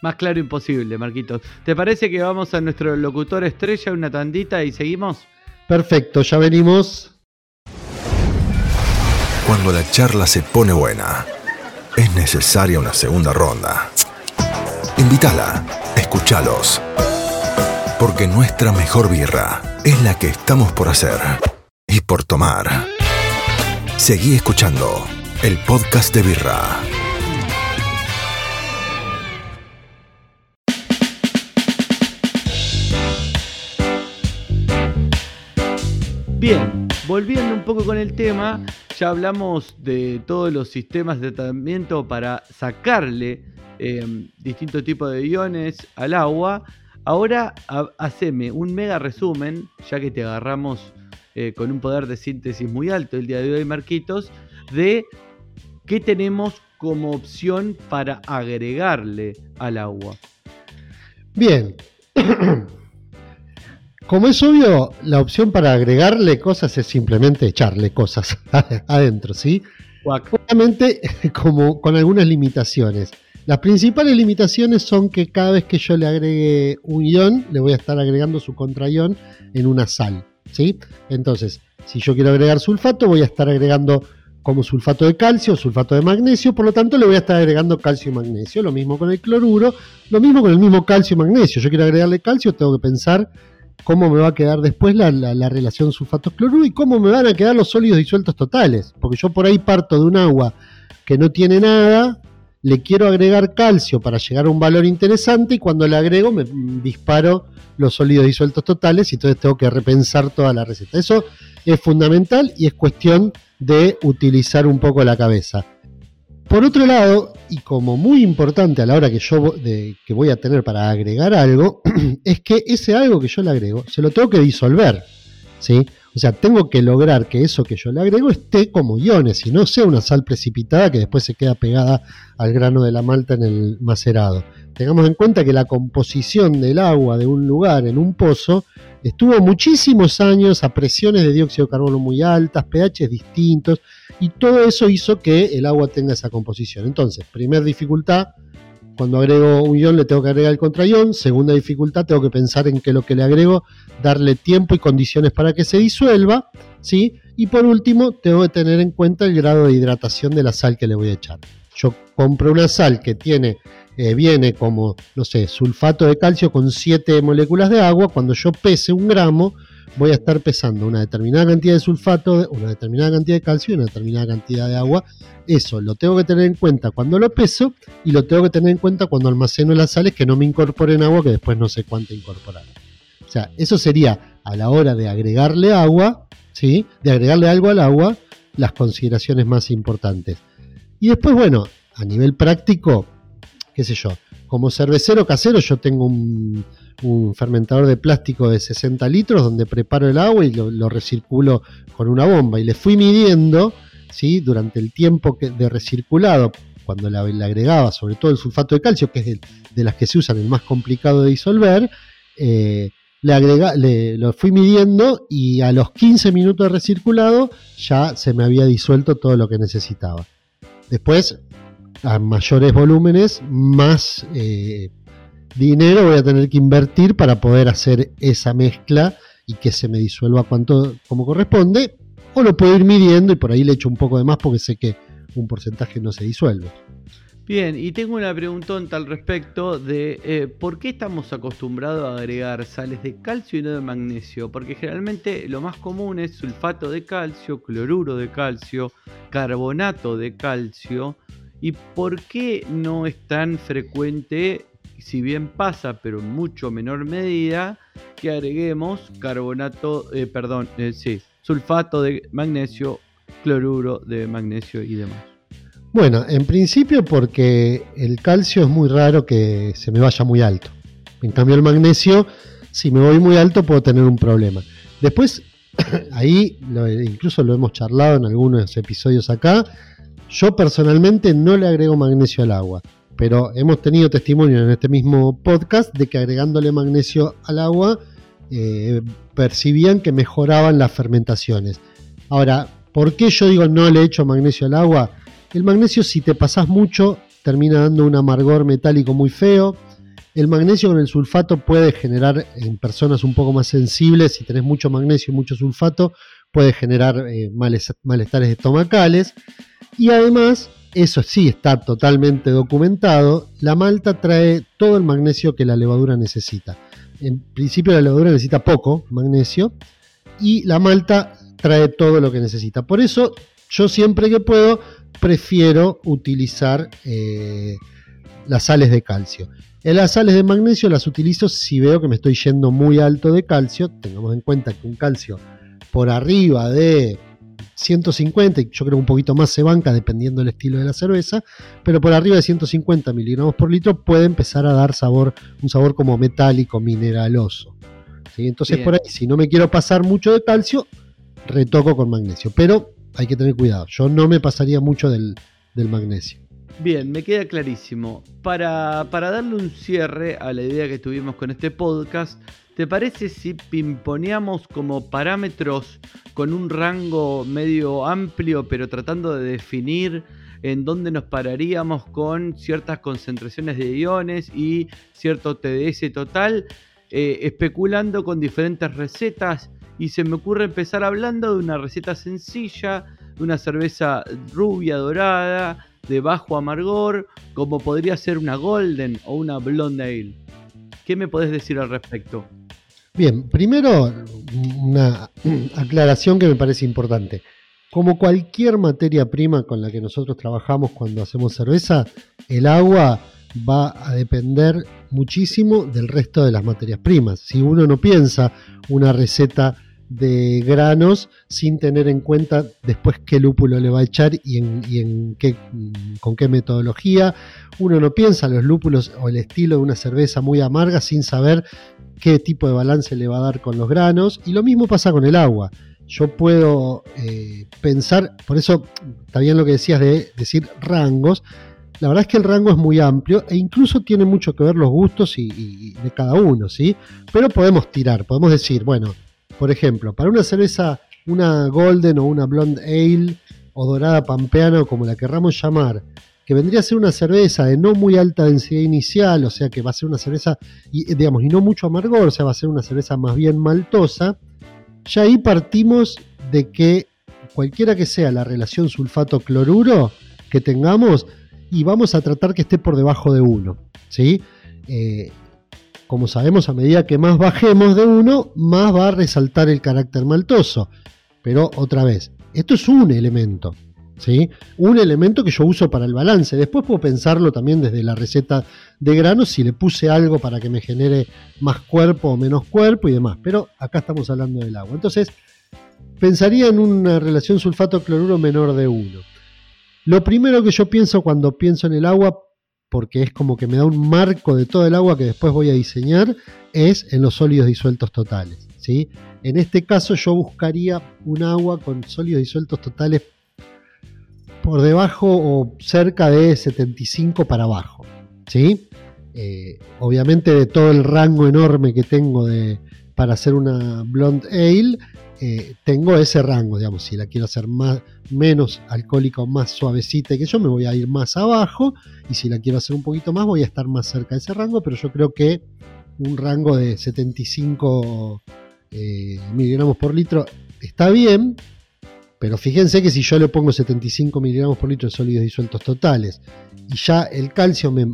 Más claro imposible, Marquitos. ¿Te parece que vamos a nuestro locutor estrella, una tandita y seguimos?
Perfecto, ya venimos.
Cuando la charla se pone buena, es necesaria una segunda ronda. Invítala, escúchalos. Porque nuestra mejor birra es la que estamos por hacer y por tomar. Seguí escuchando el podcast de birra.
Bien, volviendo un poco con el tema, ya hablamos de todos los sistemas de tratamiento para sacarle Em, distintos tipos de iones al agua. Ahora haceme un mega resumen, ya que te agarramos eh, con un poder de síntesis muy alto el día de hoy, Marquitos, de qué tenemos como opción para agregarle al agua.
Bien. Como es obvio, la opción para agregarle cosas es simplemente echarle cosas adentro, ¿sí? Obviamente, como con algunas limitaciones. Las principales limitaciones son que cada vez que yo le agregue un ion, le voy a estar agregando su contraión en una sal. ¿sí? Entonces, si yo quiero agregar sulfato, voy a estar agregando como sulfato de calcio, sulfato de magnesio, por lo tanto le voy a estar agregando calcio y magnesio. Lo mismo con el cloruro, lo mismo con el mismo calcio y magnesio. Yo quiero agregarle calcio, tengo que pensar cómo me va a quedar después la, relación sulfato-cloruro y cómo me van a quedar los sólidos disueltos totales. Porque yo por ahí parto de un agua que no tiene nada, le quiero agregar calcio para llegar a un valor interesante y cuando le agrego me disparo los sólidos disueltos totales y entonces tengo que repensar toda la receta. Eso es fundamental y es cuestión de utilizar un poco la cabeza. Por otro lado, y como muy importante a la hora que yo que voy a tener para agregar algo, es que ese algo que yo le agrego se lo tengo que disolver. ¿sí? O sea, tengo que lograr que eso que yo le agrego esté como iones y no sea una sal precipitada que después se queda pegada al grano de la malta en el macerado. Tengamos en cuenta que la composición del agua de un lugar en un pozo estuvo muchísimos años a presiones de dióxido de carbono muy altas, pH distintos, y todo eso hizo que el agua tenga esa composición. Entonces, primera dificultad, cuando agrego un ion le tengo que agregar el contraión. Segunda dificultad, tengo que pensar en que lo que le agrego, darle tiempo y condiciones para que se disuelva. ¿sí? Y por último, tengo que tener en cuenta el grado de hidratación de la sal que le voy a echar. Yo compro una sal que tiene, eh, viene como, no sé, sulfato de calcio con 7 moléculas de agua. Cuando yo pese un gramo, voy a estar pesando una determinada cantidad de sulfato, una determinada cantidad de calcio y una determinada cantidad de agua. Eso lo tengo que tener en cuenta cuando lo peso y lo tengo que tener en cuenta cuando almaceno las sales que no me incorporen agua que después no sé cuánto incorporar. O sea, eso sería a la hora de agregarle agua, ¿sí? De agregarle algo al agua, las consideraciones más importantes. Y después, bueno, a nivel práctico, qué sé yo, como cervecero casero yo tengo un, fermentador de plástico de 60 litros donde preparo el agua y lo, recirculo con una bomba y le fui midiendo ¿sí? durante el tiempo que, de recirculado cuando le, agregaba sobre todo el sulfato de calcio que es de, las que se usan el más complicado de disolver eh, le, agrega, le, lo fui midiendo y a los 15 minutos de recirculado ya se me había disuelto todo lo que necesitaba después a mayores volúmenes, más eh, dinero voy a tener que invertir para poder hacer esa mezcla y que se me disuelva cuanto como corresponde. O lo puedo ir midiendo y por ahí le echo un poco de más porque sé que un porcentaje no se disuelve.
Bien, y tengo una preguntón al respecto de eh, por qué estamos acostumbrados a agregar sales de calcio y no de magnesio. Porque generalmente lo más común es sulfato de calcio, cloruro de calcio, carbonato de calcio ¿Y por qué no es tan frecuente, si bien pasa, pero en mucho menor medida, que agreguemos carbonato, eh, perdón, eh, sí, sulfato de magnesio, cloruro de magnesio y demás?
Bueno, en principio porque el calcio es muy raro que se me vaya muy alto. En cambio el magnesio, si me voy muy alto puedo tener un problema. Después, ahí incluso lo hemos charlado en algunos episodios acá, yo personalmente no le agrego magnesio al agua, pero hemos tenido testimonio en este mismo podcast de que agregándole magnesio al agua eh, percibían que mejoraban las fermentaciones. Ahora, ¿por qué yo digo no le echo magnesio al agua? El magnesio si te pasas mucho termina dando un amargor metálico muy feo. El magnesio con el sulfato puede generar en personas un poco más sensibles, si tenés mucho magnesio y mucho sulfato, puede generar eh, malestares estomacales. Y además, eso sí está totalmente documentado, la malta trae todo el magnesio que la levadura necesita. En principio la levadura necesita poco magnesio y la malta trae todo lo que necesita. Por eso yo siempre que puedo prefiero utilizar eh, las sales de calcio. En las sales de magnesio las utilizo si veo que me estoy yendo muy alto de calcio. Tengamos en cuenta que un calcio por arriba de 150, y yo creo un poquito más se banca dependiendo del estilo de la cerveza, pero por arriba de 150 miligramos por litro puede empezar a dar sabor, un sabor como metálico, mineraloso. Entonces por ahí, si no me quiero pasar mucho de calcio, retoco con magnesio, pero hay que tener cuidado, yo no me pasaría mucho del, magnesio.
Bien, me queda clarísimo. Para, para darle un cierre a la idea que tuvimos con este podcast, ¿Te parece si pimponeamos como parámetros con un rango medio amplio, pero tratando de definir en dónde nos pararíamos con ciertas concentraciones de iones y cierto TDS total, eh, especulando con diferentes recetas? Y se me ocurre empezar hablando de una receta sencilla, de una cerveza rubia, dorada, de bajo amargor, como podría ser una Golden o una Blonde Ale. ¿Qué me podés decir al respecto?
Bien, primero una aclaración que me parece importante. Como cualquier materia prima con la que nosotros trabajamos cuando hacemos cerveza, el agua va a depender muchísimo del resto de las materias primas. Si uno no piensa una receta de granos sin tener en cuenta después qué lúpulo le va a echar y, en, qué, con qué metodología. Uno no piensa los lúpulos o el estilo de una cerveza muy amarga sin saber qué tipo de balance le va a dar con los granos. Y lo mismo pasa con el agua. Yo puedo eh, pensar, por eso está bien lo que decías de decir rangos. La verdad es que el rango es muy amplio e incluso tiene mucho que ver los gustos y, de cada uno, ¿sí? Pero podemos tirar, podemos decir, bueno, por ejemplo, para una cerveza, una golden o una blonde ale o dorada pampeana o como la querramos llamar, que vendría a ser una cerveza de no muy alta densidad inicial, o sea que va a ser una cerveza, y, digamos, y no mucho amargor, o sea, va a ser una cerveza más bien maltosa, ya ahí partimos de que cualquiera que sea la relación sulfato-cloruro que tengamos, y vamos a tratar que esté por debajo de 1, ¿sí? Eh, como sabemos, a medida que más bajemos de 1, más va a resaltar el carácter maltoso. Pero otra vez, esto es un elemento. Un elemento que yo uso para el balance. Después puedo pensarlo también desde la receta de granos si le puse algo para que me genere más cuerpo o menos cuerpo y demás. Pero acá estamos hablando del agua. Entonces, pensaría en una relación sulfato-cloruro menor de 1. Lo primero que yo pienso cuando pienso en el agua, porque es como que me da un marco de todo el agua que después voy a diseñar, es en los sólidos disueltos totales. ¿sí? En este caso yo buscaría un agua con sólidos disueltos totales por debajo o cerca de 75 para abajo. ¿sí? Eh, obviamente de todo el rango enorme que tengo de, para hacer una blonde ale, eh, tengo ese rango, digamos, si la quiero hacer más, menos alcohólica o más suavecita que yo, me voy a ir más abajo, y si la quiero hacer un poquito más, voy a estar más cerca de ese rango, pero yo creo que un rango de 75 eh, miligramos por litro está bien, pero fíjense que si yo le pongo 75 miligramos por litro de sólidos disueltos totales y ya el calcio me,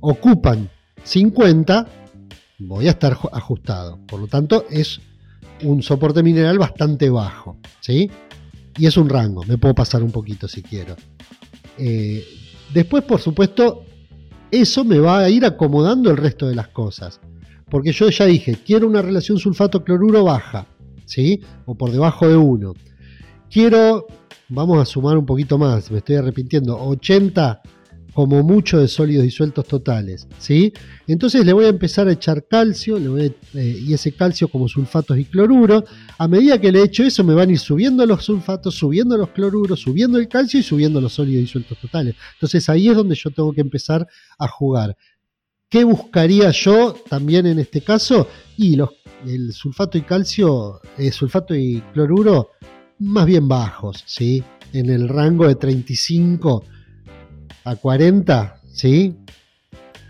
ocupan 50, voy a estar ajustado. Por lo tanto, es un soporte mineral bastante bajo. ¿sí? Y es un rango, me puedo pasar un poquito si quiero. Eh, después, por supuesto, eso me va a ir acomodando el resto de las cosas. Porque yo ya dije, quiero una relación sulfato-cloruro baja. ¿sí? O por debajo de 1. Quiero, vamos a sumar un poquito más, me estoy arrepintiendo, 80 como mucho de sólidos disueltos totales, ¿sí? Entonces le voy a empezar a echar calcio, eh, y ese calcio como sulfatos y cloruros. A medida que le echo eso, me van a ir subiendo los sulfatos, subiendo los cloruros, subiendo el calcio y subiendo los sólidos disueltos totales. Entonces ahí es donde yo tengo que empezar a jugar. ¿Qué buscaría yo también en este caso? Y los el sulfato y calcio, eh, sulfato y cloruro, más bien bajos, ¿sí? En el rango de 35 a 40, ¿sí?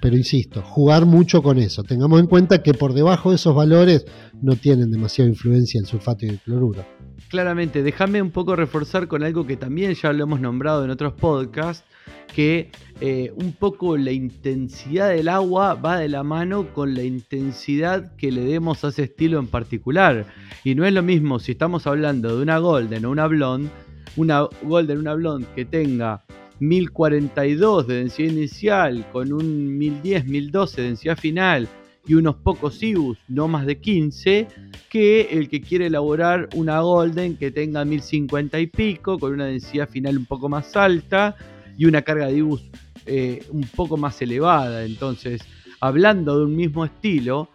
Pero insisto, jugar mucho con eso. Tengamos en cuenta que por debajo de esos valores no tienen demasiada influencia el sulfato y el cloruro.
Claramente, déjame un poco reforzar con algo que también ya lo hemos nombrado en otros podcasts, que eh, un poco la intensidad del agua va de la mano con la intensidad que le demos a ese estilo en particular. Y no es lo mismo si estamos hablando de una golden o una blonde, una golden, una blonde que tenga 1042 de densidad inicial con un 1010, 1012 de densidad final y unos pocos IBUs, no más de 15, que el que quiere elaborar una Golden que tenga 1050 y pico, con una densidad final un poco más alta y una carga de IBUs eh, un poco más elevada. Entonces, hablando de un mismo estilo,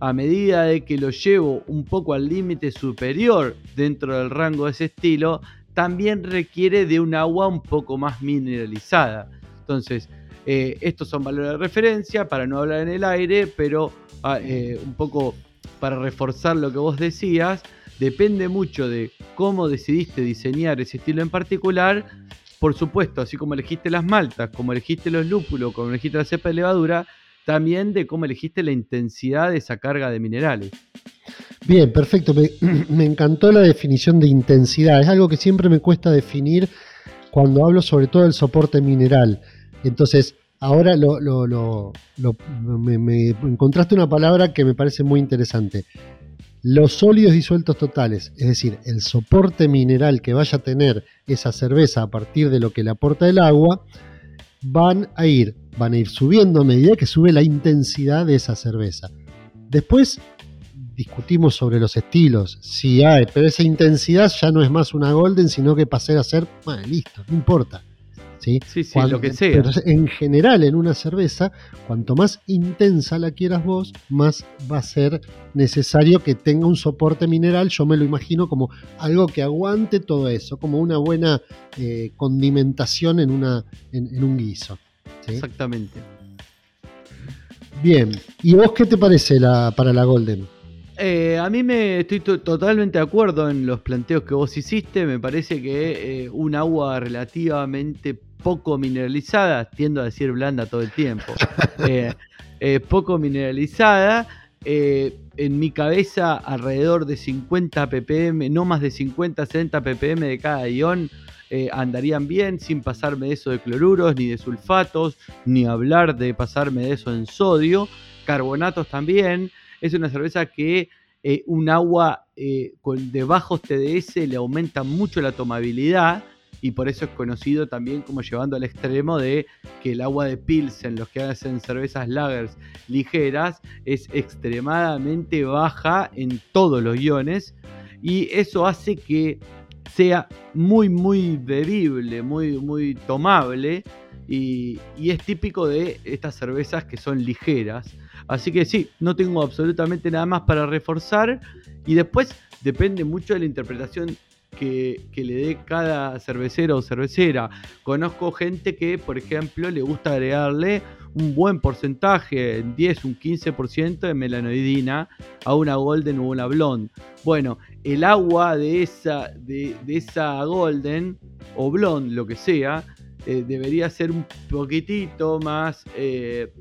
a medida de que lo llevo un poco al límite superior dentro del rango de ese estilo, también requiere de un agua un poco más mineralizada. Entonces, eh, estos son valores de referencia para no hablar en el aire, pero ah, eh, un poco para reforzar lo que vos decías, depende mucho de cómo decidiste diseñar ese estilo en particular. Por supuesto, así como elegiste las maltas, como elegiste los lúpulos, como elegiste la cepa de levadura, también de cómo elegiste la intensidad de esa carga de minerales.
Bien, perfecto. Me, encantó la definición de intensidad. Es algo que siempre me cuesta definir cuando hablo sobre todo del soporte mineral. Entonces, ahora me, encontraste una palabra que me parece muy interesante. Los sólidos disueltos totales, es decir, el soporte mineral que vaya a tener esa cerveza a partir de lo que le aporta el agua, van a ir, van a ir subiendo a medida que sube la intensidad de esa cerveza. Después discutimos sobre los estilos, si hay, pero esa intensidad ya no es más una golden, sino que pasar a ser, bueno, listo, no importa. ¿sí?
Sí, sí, lo que sea. Pero
en general, en una cerveza, cuanto más intensa la quieras vos, más va a ser necesario que tenga un soporte mineral. Yo me lo imagino como algo que aguante todo eso, como una buena eh, condimentación en, una, en, un guiso.
Exactamente.
Bien, ¿y vos qué te parece la, para la Golden?
Eh, a mí me estoy totalmente de acuerdo en los planteos que vos hiciste. Me parece que eh, un agua relativamente poco mineralizada, tiendo a decir blanda todo el tiempo, eh, poco mineralizada, en mi cabeza alrededor de 50 ppm, no más de 50, 60 ppm de cada ion. Andarían bien sin pasarme eso de cloruros ni de sulfatos, ni hablar de pasarme de eso en sodio, carbonatos también, es una cerveza que eh, un agua eh, con, de bajos TDS le aumenta mucho la tomabilidad y por eso es conocido también como llevando al extremo de que el agua de Pilsen, los que hacen cervezas lagers ligeras, es extremadamente baja en todos los iones. Y eso hace que sea muy muy bebible, muy muy tomable y, y es típico de estas cervezas que son ligeras Así que sí, no tengo absolutamente nada más para reforzar. Y después depende mucho de la interpretación que, le dé cada cervecero o cervecera. Conozco gente que, por ejemplo, le gusta agregarle un buen porcentaje, 10, un 15% de melanoidina a una golden o una blonde. Bueno, el agua de esa, de, esa golden o blonde, lo que sea, eh, debería ser un poquitito más eh,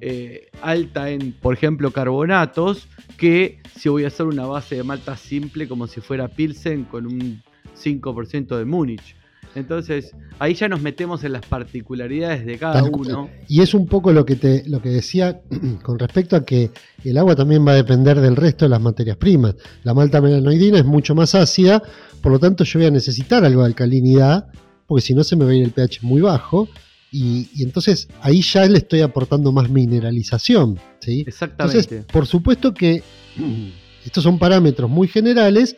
eh, alta en, por ejemplo, carbonatos, que si voy a hacer una base de malta simple como si fuera Pilsen con un 5% de Múnich. Entonces, ahí ya nos metemos en las particularidades de cada uno.
Y es un poco lo que te lo que decía con respecto a que el agua también va a depender del resto de las materias primas. La malta melanoidina es mucho más ácida, por lo tanto yo voy a necesitar algo de alcalinidad, porque si no se me va a ir el pH muy bajo. Y, entonces ahí ya le estoy aportando más mineralización. ¿sí?
Exactamente.
por supuesto que estos son parámetros muy generales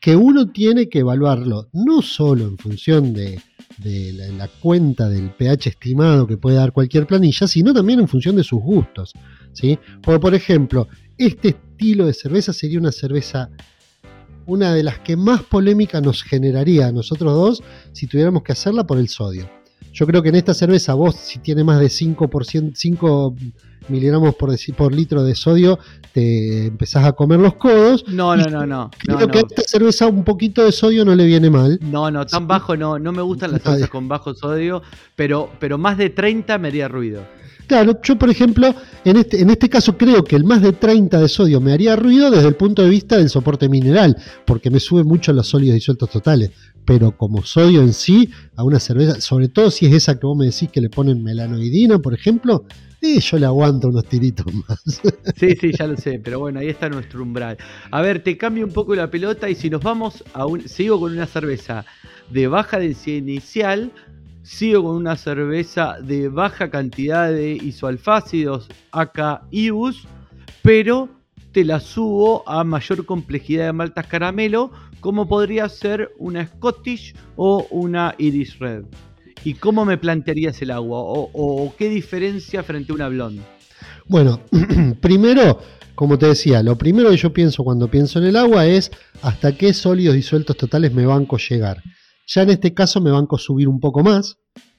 que uno tiene que evaluarlo no solo en función de, la, cuenta del pH estimado que puede dar cualquier planilla, sino también en función de sus gustos. ¿sí? Por ejemplo, este estilo de cerveza sería una cerveza, una de las que más polémica nos generaría a nosotros dos si tuviéramos que hacerla por el sodio. Yo creo que en esta cerveza vos, si tiene más de 5%, 5 miligramos por, por litro de sodio, te empezás a comer los codos.
No, no, no, no.
Creo que a esta cerveza un poquito de sodio no le viene mal.
No, no, tan bajo no. No me gustan las cervezas con bajo sodio, pero, pero más de 30 me haría ruido.
Claro, yo por ejemplo, en este, en este caso creo que el más de 30 de sodio me haría ruido desde el punto de vista del soporte mineral, porque me sube mucho los sólidos disueltos totales. Pero como sodio en sí, a una cerveza, sobre todo si es esa que vos me decís que le ponen melanoidina, por ejemplo, eh, yo le aguanto unos tiritos más.
Sí, sí, ya lo sé, pero bueno, ahí está nuestro umbral. A ver, te cambio un poco la pelota y si nos vamos a un. Sigo con una cerveza de baja densidad inicial, Sigo con una cerveza de baja cantidad de isoalfácidos, acá IBUS, pero te la subo a mayor complejidad de maltas caramelo, como podría ser una Scottish o una Irish Red. ¿Y cómo me plantearías el agua? ¿O, qué diferencia frente a una blonde?
Bueno, primero, como te decía, lo primero que yo pienso cuando pienso en el agua es hasta qué sólidos disueltos totales me banco llegar. Ya en este caso me banco subir un poco más,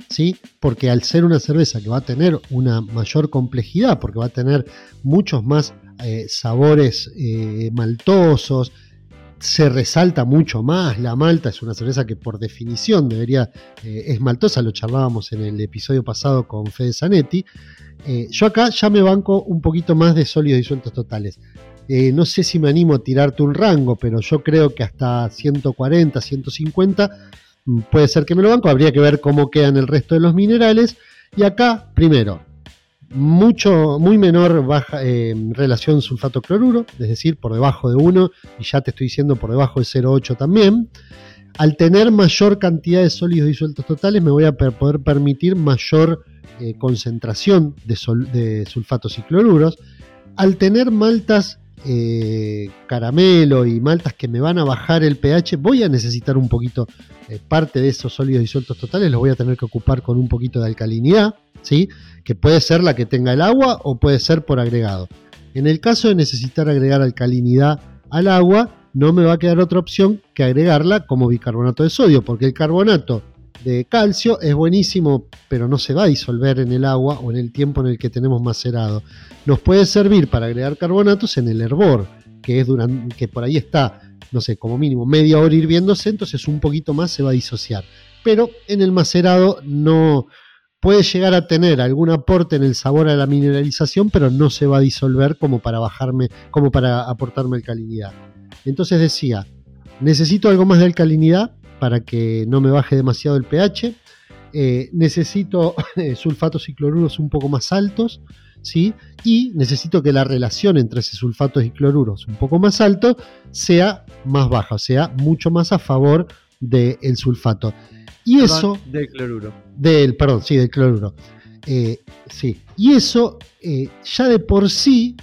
¿sí? Porque al ser una cerveza que va a tener una mayor complejidad, porque va a tener muchos más eh, sabores eh, maltosos, se resalta mucho más la malta, es una cerveza que por definición debería, eh, es maltosa, lo charlábamos en el episodio pasado con Fede Zanetti. yo acá ya me banco un poquito más de sólidos disueltos totales. no sé si me animo a tirarte un rango, pero yo creo que hasta 140, 150 mm, puede ser que me lo banco. Habría que ver cómo quedan el resto de los minerales. Y acá, primero, mucho, muy menor baja, eh, relación sulfato-cloruro, es decir, por debajo de 1, y ya te estoy diciendo por debajo de 0,8 también. Al tener mayor cantidad de sólidos disueltos totales, me voy a poder permitir mayor eh, concentración de, de, sulfatos y cloruros. Al tener maltas eh, caramelo y maltas que me van a bajar el pH, voy a necesitar un poquito, parte de esos sólidos disueltos totales, los voy a tener que ocupar con un poquito de alcalinidad. ¿sí? que puede ser la que tenga el agua o puede ser por agregado. En el caso de necesitar agregar alcalinidad al agua, no me va a quedar otra opción que agregarla como bicarbonato de sodio, porque el carbonato de calcio es buenísimo, pero no se va a disolver en el agua o en el tiempo en el que tenemos macerado. Nos puede servir para agregar carbonatos en el hervor, que es durante, que por ahí está, no sé, como mínimo media hora hirviéndose, entonces un poquito más se va a disociar. Pero en el macerado no, puede llegar a tener algún aporte en el sabor a la mineralización, pero no se va a disolver como para bajarme, como para aportarme alcalinidad. Entonces decía, necesito algo más de alcalinidad para que no me baje demasiado el pH. Eh, necesito sulfatos y cloruros un poco más altos, ¿sí? Y necesito que la relación entre esos sulfatos y cloruros un poco más alto sea más baja, o sea, mucho más a favor del sulfato. Y eso.
Del cloruro.
Del, perdón, sí, del cloruro. Eh, sí. Y eso eh, ya de por sí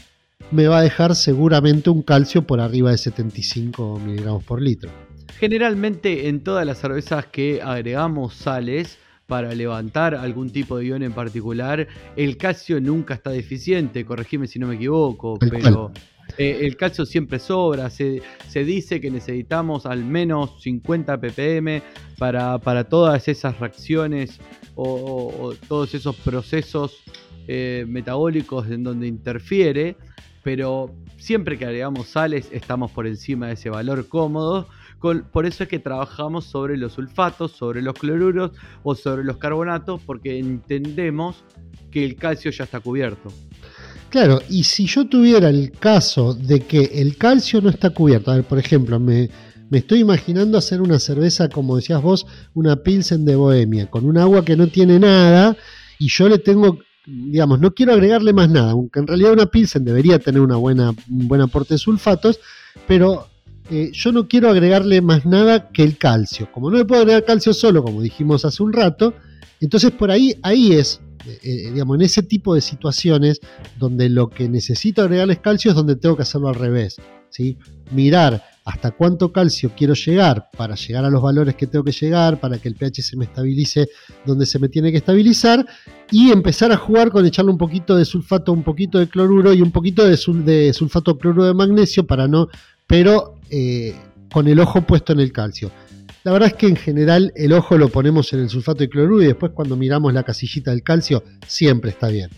me va a dejar seguramente un calcio por arriba de 75 miligramos por litro.
Generalmente en todas las cervezas que agregamos sales para levantar algún tipo de ion en particular, el calcio nunca está deficiente, corregime si no me equivoco, pero eh, el calcio siempre sobra, se, dice que necesitamos al menos 50 ppm para, todas esas reacciones o, todos esos procesos eh, metabólicos en donde interfiere, pero siempre que agregamos sales estamos por encima de ese valor cómodo. Por eso es que trabajamos sobre los sulfatos, sobre los cloruros o sobre los carbonatos, porque entendemos que el calcio ya está cubierto.
Claro, y si yo tuviera el caso de que el calcio no está cubierto, a ver, por ejemplo, me, estoy imaginando hacer una cerveza, como decías vos, una Pilsen de Bohemia, con un agua que no tiene nada, y yo le tengo, digamos, no quiero agregarle más nada, aunque en realidad una Pilsen debería tener una buena, un buen aporte de sulfatos, pero eh, yo no quiero agregarle más nada que el calcio. Como no le puedo agregar calcio solo, como dijimos hace un rato, entonces por ahí, ahí es eh, eh, digamos, en ese tipo de situaciones donde lo que necesito agregarles calcio es donde tengo que hacerlo al revés. ¿sí? Mirar hasta cuánto calcio quiero llegar para llegar a los valores que tengo que llegar, para que el pH se me estabilice donde se me tiene que estabilizar y empezar a jugar con echarle un poquito de sulfato, un poquito de cloruro y un poquito de, de sulfato cloruro de magnesio para no, pero eh, con el ojo puesto en el calcio. La verdad es que en general el ojo lo ponemos en el sulfato de cloruro y después cuando miramos la casillita del calcio siempre está bien.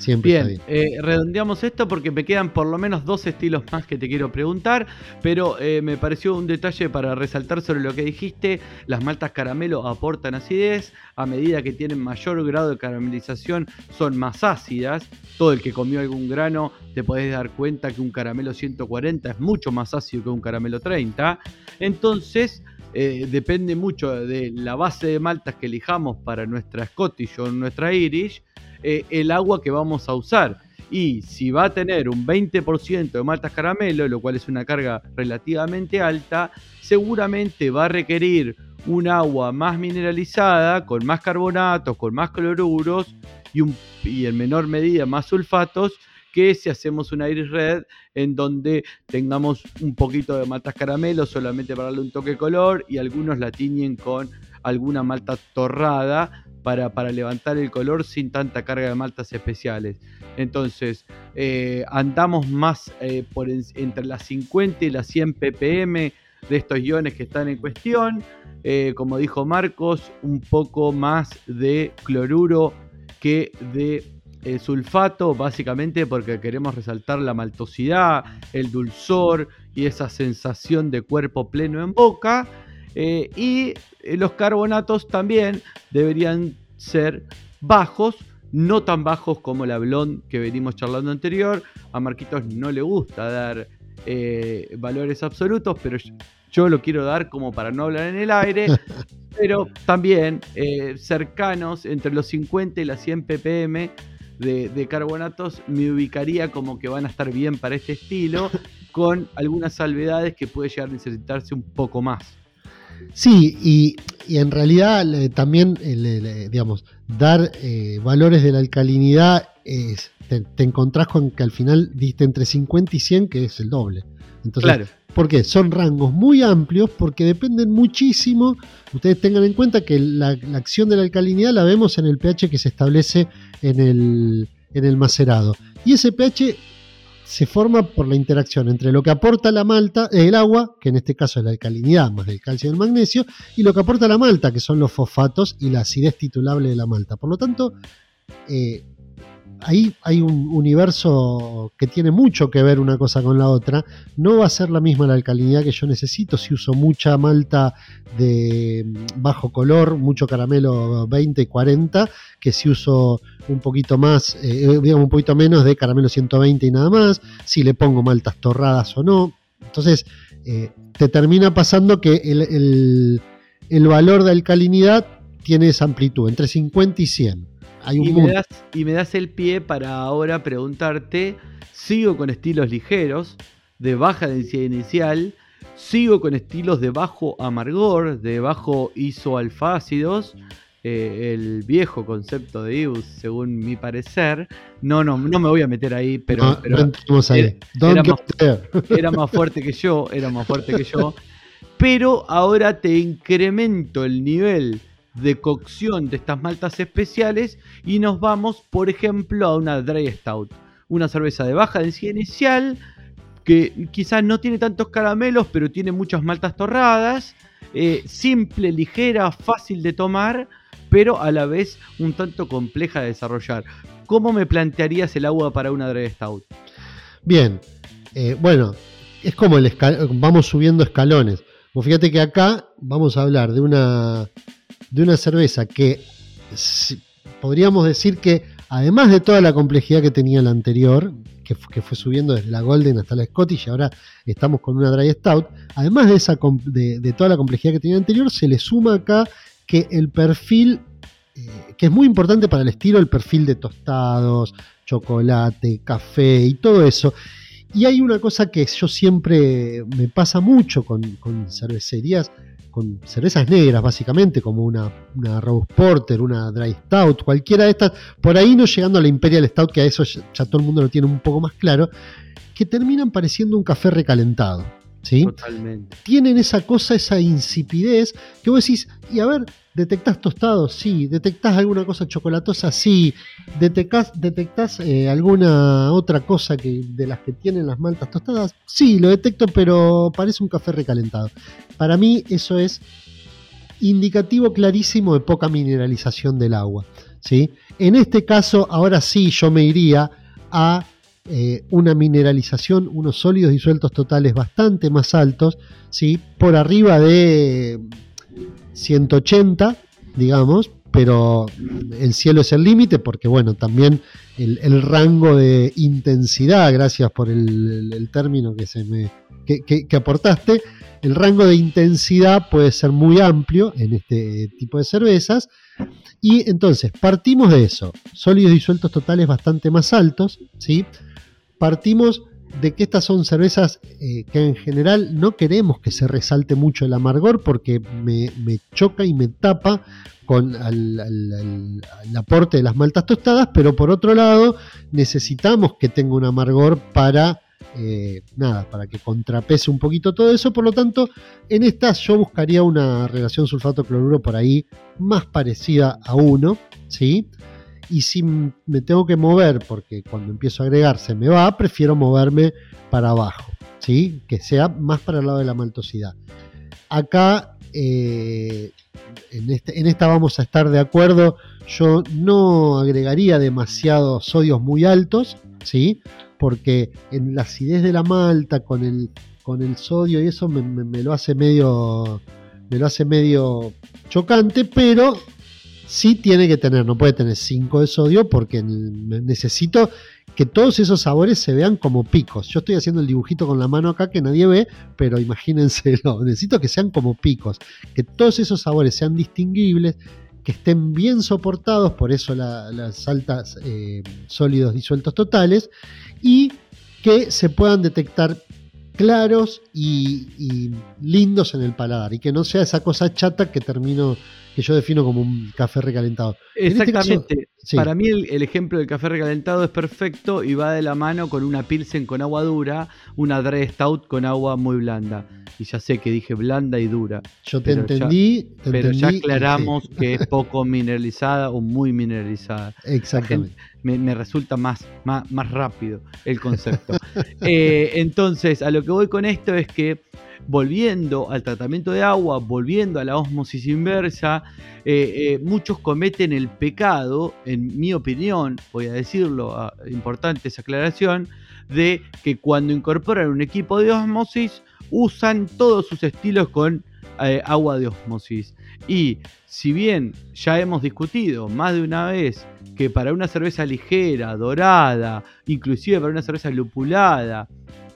Siempre
bien,
está bien.
Eh, redondeamos esto porque me quedan por lo menos dos estilos más que te quiero preguntar, pero eh, me pareció un detalle para resaltar sobre lo que dijiste. Las maltas caramelo aportan acidez, a medida que tienen mayor grado de caramelización son más ácidas. Todo el que comió algún grano te podés dar cuenta que un caramelo 140 es mucho más ácido que un caramelo 30. Entonces, eh, depende mucho de la base de maltas que elijamos para nuestra Scottish o nuestra Irish, eh, el agua que vamos a usar. Y si va a tener un 20% de maltas caramelo, lo cual es una carga relativamente alta, seguramente va a requerir un agua más mineralizada, con más carbonatos, con más cloruros y, en menor medida más sulfatos que si hacemos una Iris Red en donde tengamos un poquito de maltas caramelo solamente para darle un toque de color y algunos la tiñen con alguna malta torrada para, levantar el color sin tanta carga de maltas especiales. Entonces, eh, andamos más eh, por entre las 50 y las 100 ppm de estos iones que están en cuestión. Eh, como dijo Marcos, un poco más de cloruro que de sulfato, básicamente porque queremos resaltar la maltosidad, el dulzor y esa sensación de cuerpo pleno en boca. Y los carbonatos también deberían ser bajos, no tan bajos como el hablón que venimos charlando anterior. A Marquitos no le gusta dar eh, valores absolutos, pero yo, lo quiero dar como para no hablar en el aire. pero también eh, cercanos entre los 50 y las 100 ppm de, carbonatos me ubicaría como que van a estar bien para este estilo, con algunas salvedades que puede llegar a necesitarse un poco más.
Sí, y, en realidad también, digamos, dar eh, valores de la alcalinidad, te, encontrás con que al final diste entre 50 y 100, que es el doble. Entonces, claro. ¿por qué? Son rangos muy amplios porque dependen muchísimo. Ustedes tengan en cuenta que la, acción de la alcalinidad la vemos en el pH que se establece en el, en el macerado. Y ese pH se forma por la interacción entre lo que aporta la malta, eh, el agua, que en este caso es la alcalinidad más del calcio y el magnesio, y lo que aporta la malta, que son los fosfatos y la acidez titulable de la malta. Por lo tanto, eh, ahí hay un universo que tiene mucho que ver una cosa con la otra. No va a ser la misma la alcalinidad que yo necesito si uso mucha malta de bajo color, mucho caramelo 20 y 40, que si uso un poquito más, eh, digamos un poquito menos de caramelo 120 y nada más, si le pongo maltas torradas o no. Entonces, eh, te termina pasando que el, el valor de alcalinidad tiene esa amplitud, entre 50 y 100
y, me das, y me das el pie para ahora preguntarte, sigo con estilos ligeros, de baja densidad inicial, sigo con estilos de bajo amargor, de bajo isoalfácidos, eh, el viejo concepto de IBUS, según mi parecer. No, no, no me voy a meter ahí, pero, Era, era, más, fuerte que yo, era más fuerte que yo. Pero ahora te incremento el nivel de cocción de estas maltas especiales y nos vamos, por ejemplo, a una Dry Stout. Una cerveza de baja densidad inicial que quizás no tiene tantos caramelos, pero tiene muchas maltas torradas. Eh, simple, ligera, fácil de tomar, pero a la vez un tanto compleja de desarrollar. ¿Cómo me plantearías el agua para una Dry Stout?
Bien, eh, bueno, es como el vamos subiendo escalones. fíjate que acá vamos a hablar de una de una cerveza que podríamos decir que, además de toda la complejidad que tenía la anterior, que, fue subiendo desde la Golden hasta la Scottish, y ahora estamos con una Dry Stout, además de, esa, de, toda la complejidad que tenía la anterior, se le suma acá que el perfil, eh, que es muy importante para el estilo, el perfil de tostados, chocolate, café y todo eso. Y hay una cosa que yo siempre me pasa mucho con, con cervecerías, con cervezas negras básicamente, como una, una Rose Porter, una Dry Stout, cualquiera de estas, por ahí no llegando a la Imperial Stout, que a eso ya, todo el mundo lo tiene un poco más claro, que terminan pareciendo un café recalentado. ¿Sí?
Totalmente.
Tienen esa cosa, esa insipidez, que vos decís, y a ver, ¿detectás tostados? Sí. ¿Detectás alguna cosa chocolatosa? Sí. ¿Detectás, detectás eh, alguna otra cosa que, de las que tienen las maltas tostadas? Sí, lo detecto, pero parece un café recalentado. Para mí eso es indicativo clarísimo de poca mineralización del agua. ¿sí? En este caso, ahora sí yo me iría a eh, una mineralización, unos sólidos disueltos totales bastante más altos, ¿sí? por arriba de 180, digamos, pero el cielo es el límite porque, bueno, también el, rango de intensidad, gracias por el, término que, se me, que, aportaste, el rango de intensidad puede ser muy amplio en este tipo de cervezas. Y entonces, partimos de eso, sólidos disueltos totales bastante más altos, ¿sí? Partimos de que estas son cervezas eh, que en general no queremos que se resalte mucho el amargor porque me, choca y me tapa con el aporte de las maltas tostadas, pero por otro lado necesitamos que tenga un amargor para eh, nada, para que contrapese un poquito todo eso. Por lo tanto, en estas yo buscaría una relación sulfato-cloruro por ahí más parecida a 1, ¿sí? Y si me tengo que mover, porque cuando empiezo a agregar se me va, prefiero moverme para abajo, ¿sí? Que sea más para el lado de la maltosidad. Acá, eh, en, este, en esta vamos a estar de acuerdo. Yo no agregaría demasiados sodios muy altos, ¿sí? Porque en la acidez de la malta con el, con el sodio y eso me, lo hace medio me lo hace medio chocante, pero sí tiene que tener, no puede tener 5 de sodio porque necesito que todos esos sabores se vean como picos. Yo estoy haciendo el dibujito con la mano acá que nadie ve, pero imagínenselo, necesito que sean como picos, que todos esos sabores sean distinguibles, que estén bien soportados, por eso las altas eh, sólidos disueltos totales, y que se puedan detectar claros y, lindos en el paladar y que no sea esa cosa chata que termino que yo defino como un café recalentado.
Este Exactamente. Para mí el, ejemplo del café recalentado es perfecto y va de la mano con una Pilsen con agua dura, una Dry Stout con agua muy blanda. Y ya sé que dije blanda y dura.
Yo te entendí.
pero ya aclaramos que es poco mineralizada o muy mineralizada.
Exactamente.
Me, resulta más, más, más, rápido el concepto. Eh, entonces, a lo que voy con esto es que volviendo al tratamiento de agua, volviendo a la osmosis inversa, eh, eh, muchos cometen el pecado, en mi opinión, voy a decirlo, ah, importante esa aclaración, de que cuando incorporan un equipo de osmosis, usan todos sus estilos con agua de osmosis. Y si bien ya hemos discutido más de una vez que para una cerveza ligera, dorada, inclusive para una cerveza lupulada,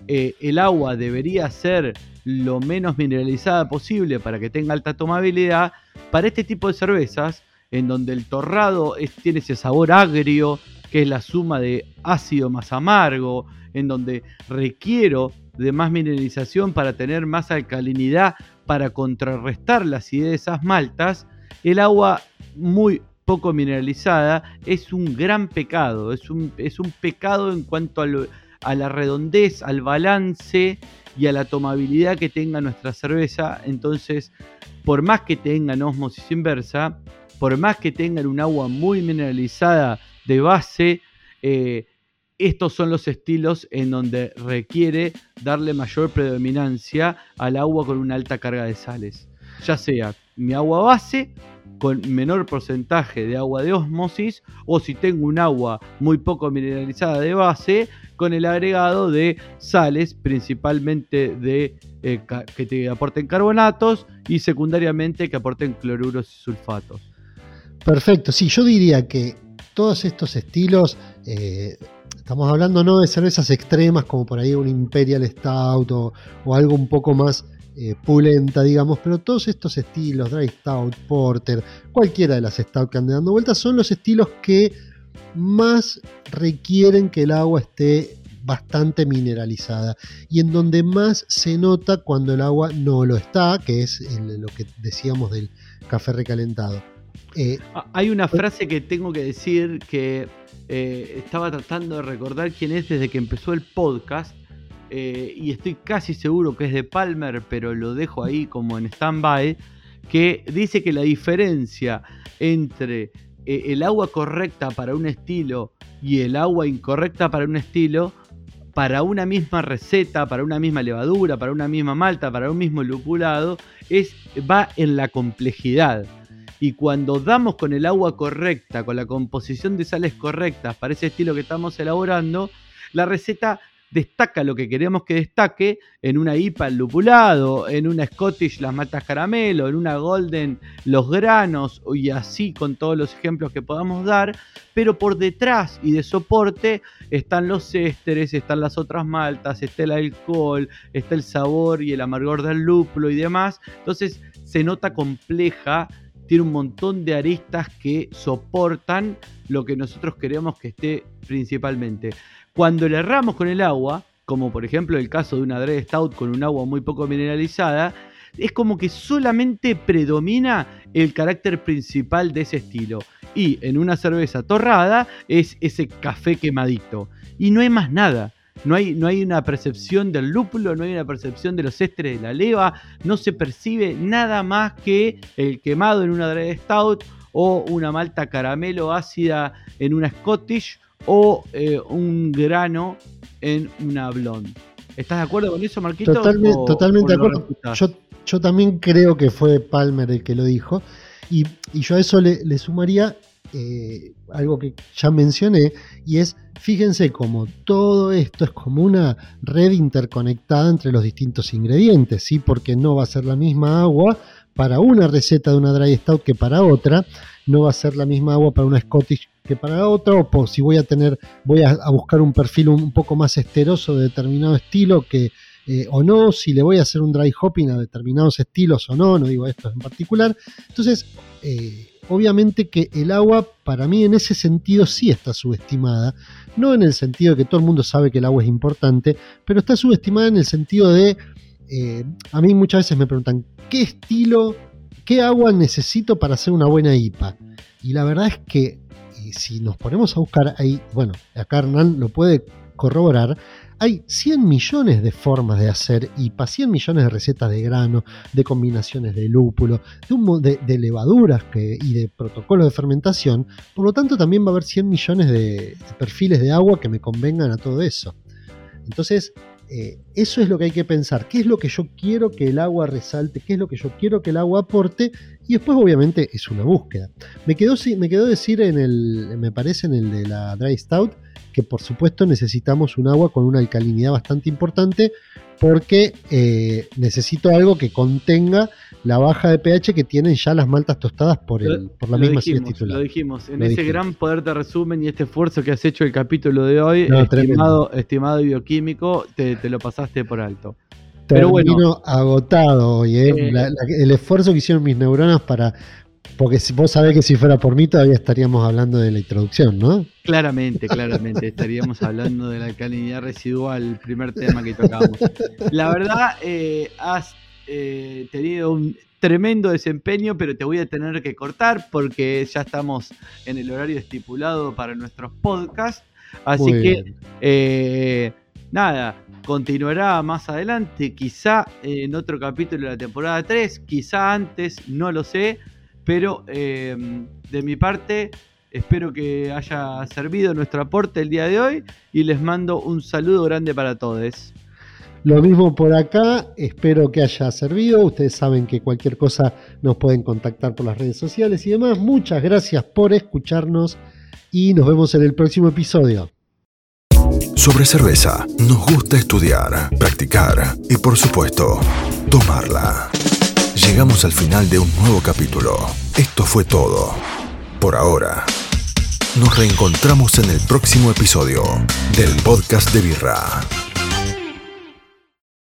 el agua debería ser lo menos mineralizada posible para que tenga alta tomabilidad, para este tipo de cervezas, en donde el torrado tiene ese sabor agrio, que es la suma de ácido más amargo, en donde requiero de más mineralización para tener más alcalinidad, para contrarrestar la acidez de esas maltas, el agua muy poco mineralizada es un gran pecado, es un, es un pecado en cuanto a la redondez, al balance y a la tomabilidad que tenga nuestra cerveza. Entonces, por más que tengan osmosis inversa, por más que tengan un agua muy mineralizada de base, eh, estos son los estilos en donde requiere darle mayor predominancia al agua con una alta carga de sales. Ya sea mi agua base con menor porcentaje de agua de osmosis o si tengo un agua muy poco mineralizada de base con el agregado de sales, principalmente de eh, que te aporten carbonatos y secundariamente que aporten cloruros y sulfatos.
Perfecto, sí, yo diría que todos estos estilos, eh, estamos hablando no de cervezas extremas como por ahí un Imperial Stout o, algo un poco más eh, pulenta, digamos, pero todos estos estilos, Dry Stout, Porter, cualquiera de las Stout que anden dando vueltas, son los estilos que más requieren que el agua esté bastante mineralizada y en donde más se nota cuando el agua no lo está, que es lo que decíamos del café recalentado.
Eh, ah, Hay una frase que tengo que decir que eh, estaba tratando de recordar quién es desde que empezó el podcast eh, y estoy casi seguro que es de Palmer, pero lo dejo ahí como en stand-by, que dice que la diferencia entre eh, el agua correcta para un estilo y el agua incorrecta para un estilo, para una misma receta, para una misma levadura, para una misma malta, para un mismo lupulado, es, va en la complejidad. Y cuando damos con el agua correcta, con la composición de sales correctas para ese estilo que estamos elaborando, la receta destaca lo que queremos que destaque en una IPA el lupulado, en una Scottish las matas caramelo, en una Golden los granos y así con todos los ejemplos que podamos dar, pero por detrás y de soporte están los ésteres, están las otras maltas, está el alcohol, está el sabor y el amargor del lúpulo y demás, entonces se nota compleja tiene un montón de aristas que soportan lo que nosotros queremos que esté principalmente. Cuando le erramos con el agua, como por ejemplo el caso de una Dread Stout con un agua muy poco mineralizada, es como que solamente predomina el carácter principal de ese estilo. Y en una cerveza torrada es ese café quemadito. Y no hay más nada. No hay, no hay, una percepción del lúpulo, no hay una percepción de los estres de la leva, no se percibe nada más que el quemado en una Dread Stout o una malta caramelo ácida en una Scottish o eh, un grano en una blonde. ¿Estás de acuerdo con eso, Marquito?
totalmente de acuerdo. Yo, también creo que fue Palmer el que lo dijo. Y, yo a eso le, sumaría eh, algo que ya mencioné, y es, fíjense como todo esto es como una red interconectada entre los distintos ingredientes, ¿sí? porque no va a ser la misma agua para una receta de una dry stout que para otra, no va a ser la misma agua para una Scottish que para otra, o si voy a tener, voy a, buscar un perfil un, poco más esteroso de determinado estilo que eh, o no, si le voy a hacer un dry hopping a determinados estilos o no, no digo esto en particular. Entonces, eh, obviamente que el agua para mí en ese sentido sí está subestimada, no en el sentido de que todo el mundo sabe que el agua es importante, pero está subestimada en el sentido de, eh, a mí muchas veces me preguntan, ¿qué estilo, qué agua necesito para hacer una buena IPA? Y la verdad es que si nos ponemos a buscar ahí, bueno, acá Hernán lo puede corroborar, hay 100 millones de formas de hacer IPA, 100 millones de recetas de grano, de combinaciones de lúpulo, de, levaduras y de protocolos de fermentación. Por lo tanto, también va a haber 100 millones de perfiles de agua que me convengan a todo eso. Entonces, eh, eso es lo que hay que pensar. ¿Qué es lo que yo quiero que el agua resalte? ¿Qué es lo que yo quiero que el agua aporte? Y después, obviamente, es una búsqueda. Me quedó, me quedó decir en el, me parece en el de la Dry Stout, que por supuesto necesitamos un agua con una alcalinidad bastante importante porque eh, necesito algo que contenga la baja de pH que tienen ya las maltas tostadas por, el, por la misma
dijimos, titular. Lo dijimos, en ese gran poder de resumen y este esfuerzo que has hecho el capítulo de hoy, estimado, estimado, bioquímico, te, lo pasaste por alto.
Pero bueno, agotado hoy, ¿eh? Eh, el esfuerzo que hicieron mis neuronas para porque si vos sabés que si fuera por mí todavía estaríamos hablando de la introducción, ¿no?
Claramente, claramente, estaríamos hablando de la alcalinidad residual, el primer tema que tocamos. La verdad, eh, has eh, tenido un tremendo desempeño, pero te voy a tener que cortar porque ya estamos en el horario estipulado para nuestros podcasts. Así que, eh, nada, continuará más adelante, quizá en otro capítulo de la temporada 3, quizá antes, no lo sé pero em, de mi parte, espero que haya servido nuestro aporte el día de hoy y les mando un saludo grande para todos.
Lo mismo por acá, espero que haya servido. Ustedes saben que cualquier cosa nos pueden contactar por las redes sociales y demás. Muchas gracias por escucharnos y nos vemos en el próximo episodio.
Sobre cerveza, nos gusta estudiar, practicar y por supuesto, tomarla. Llegamos al final de un nuevo capítulo. Esto fue todo. Por ahora. Nos reencontramos en el próximo episodio del podcast de Birra.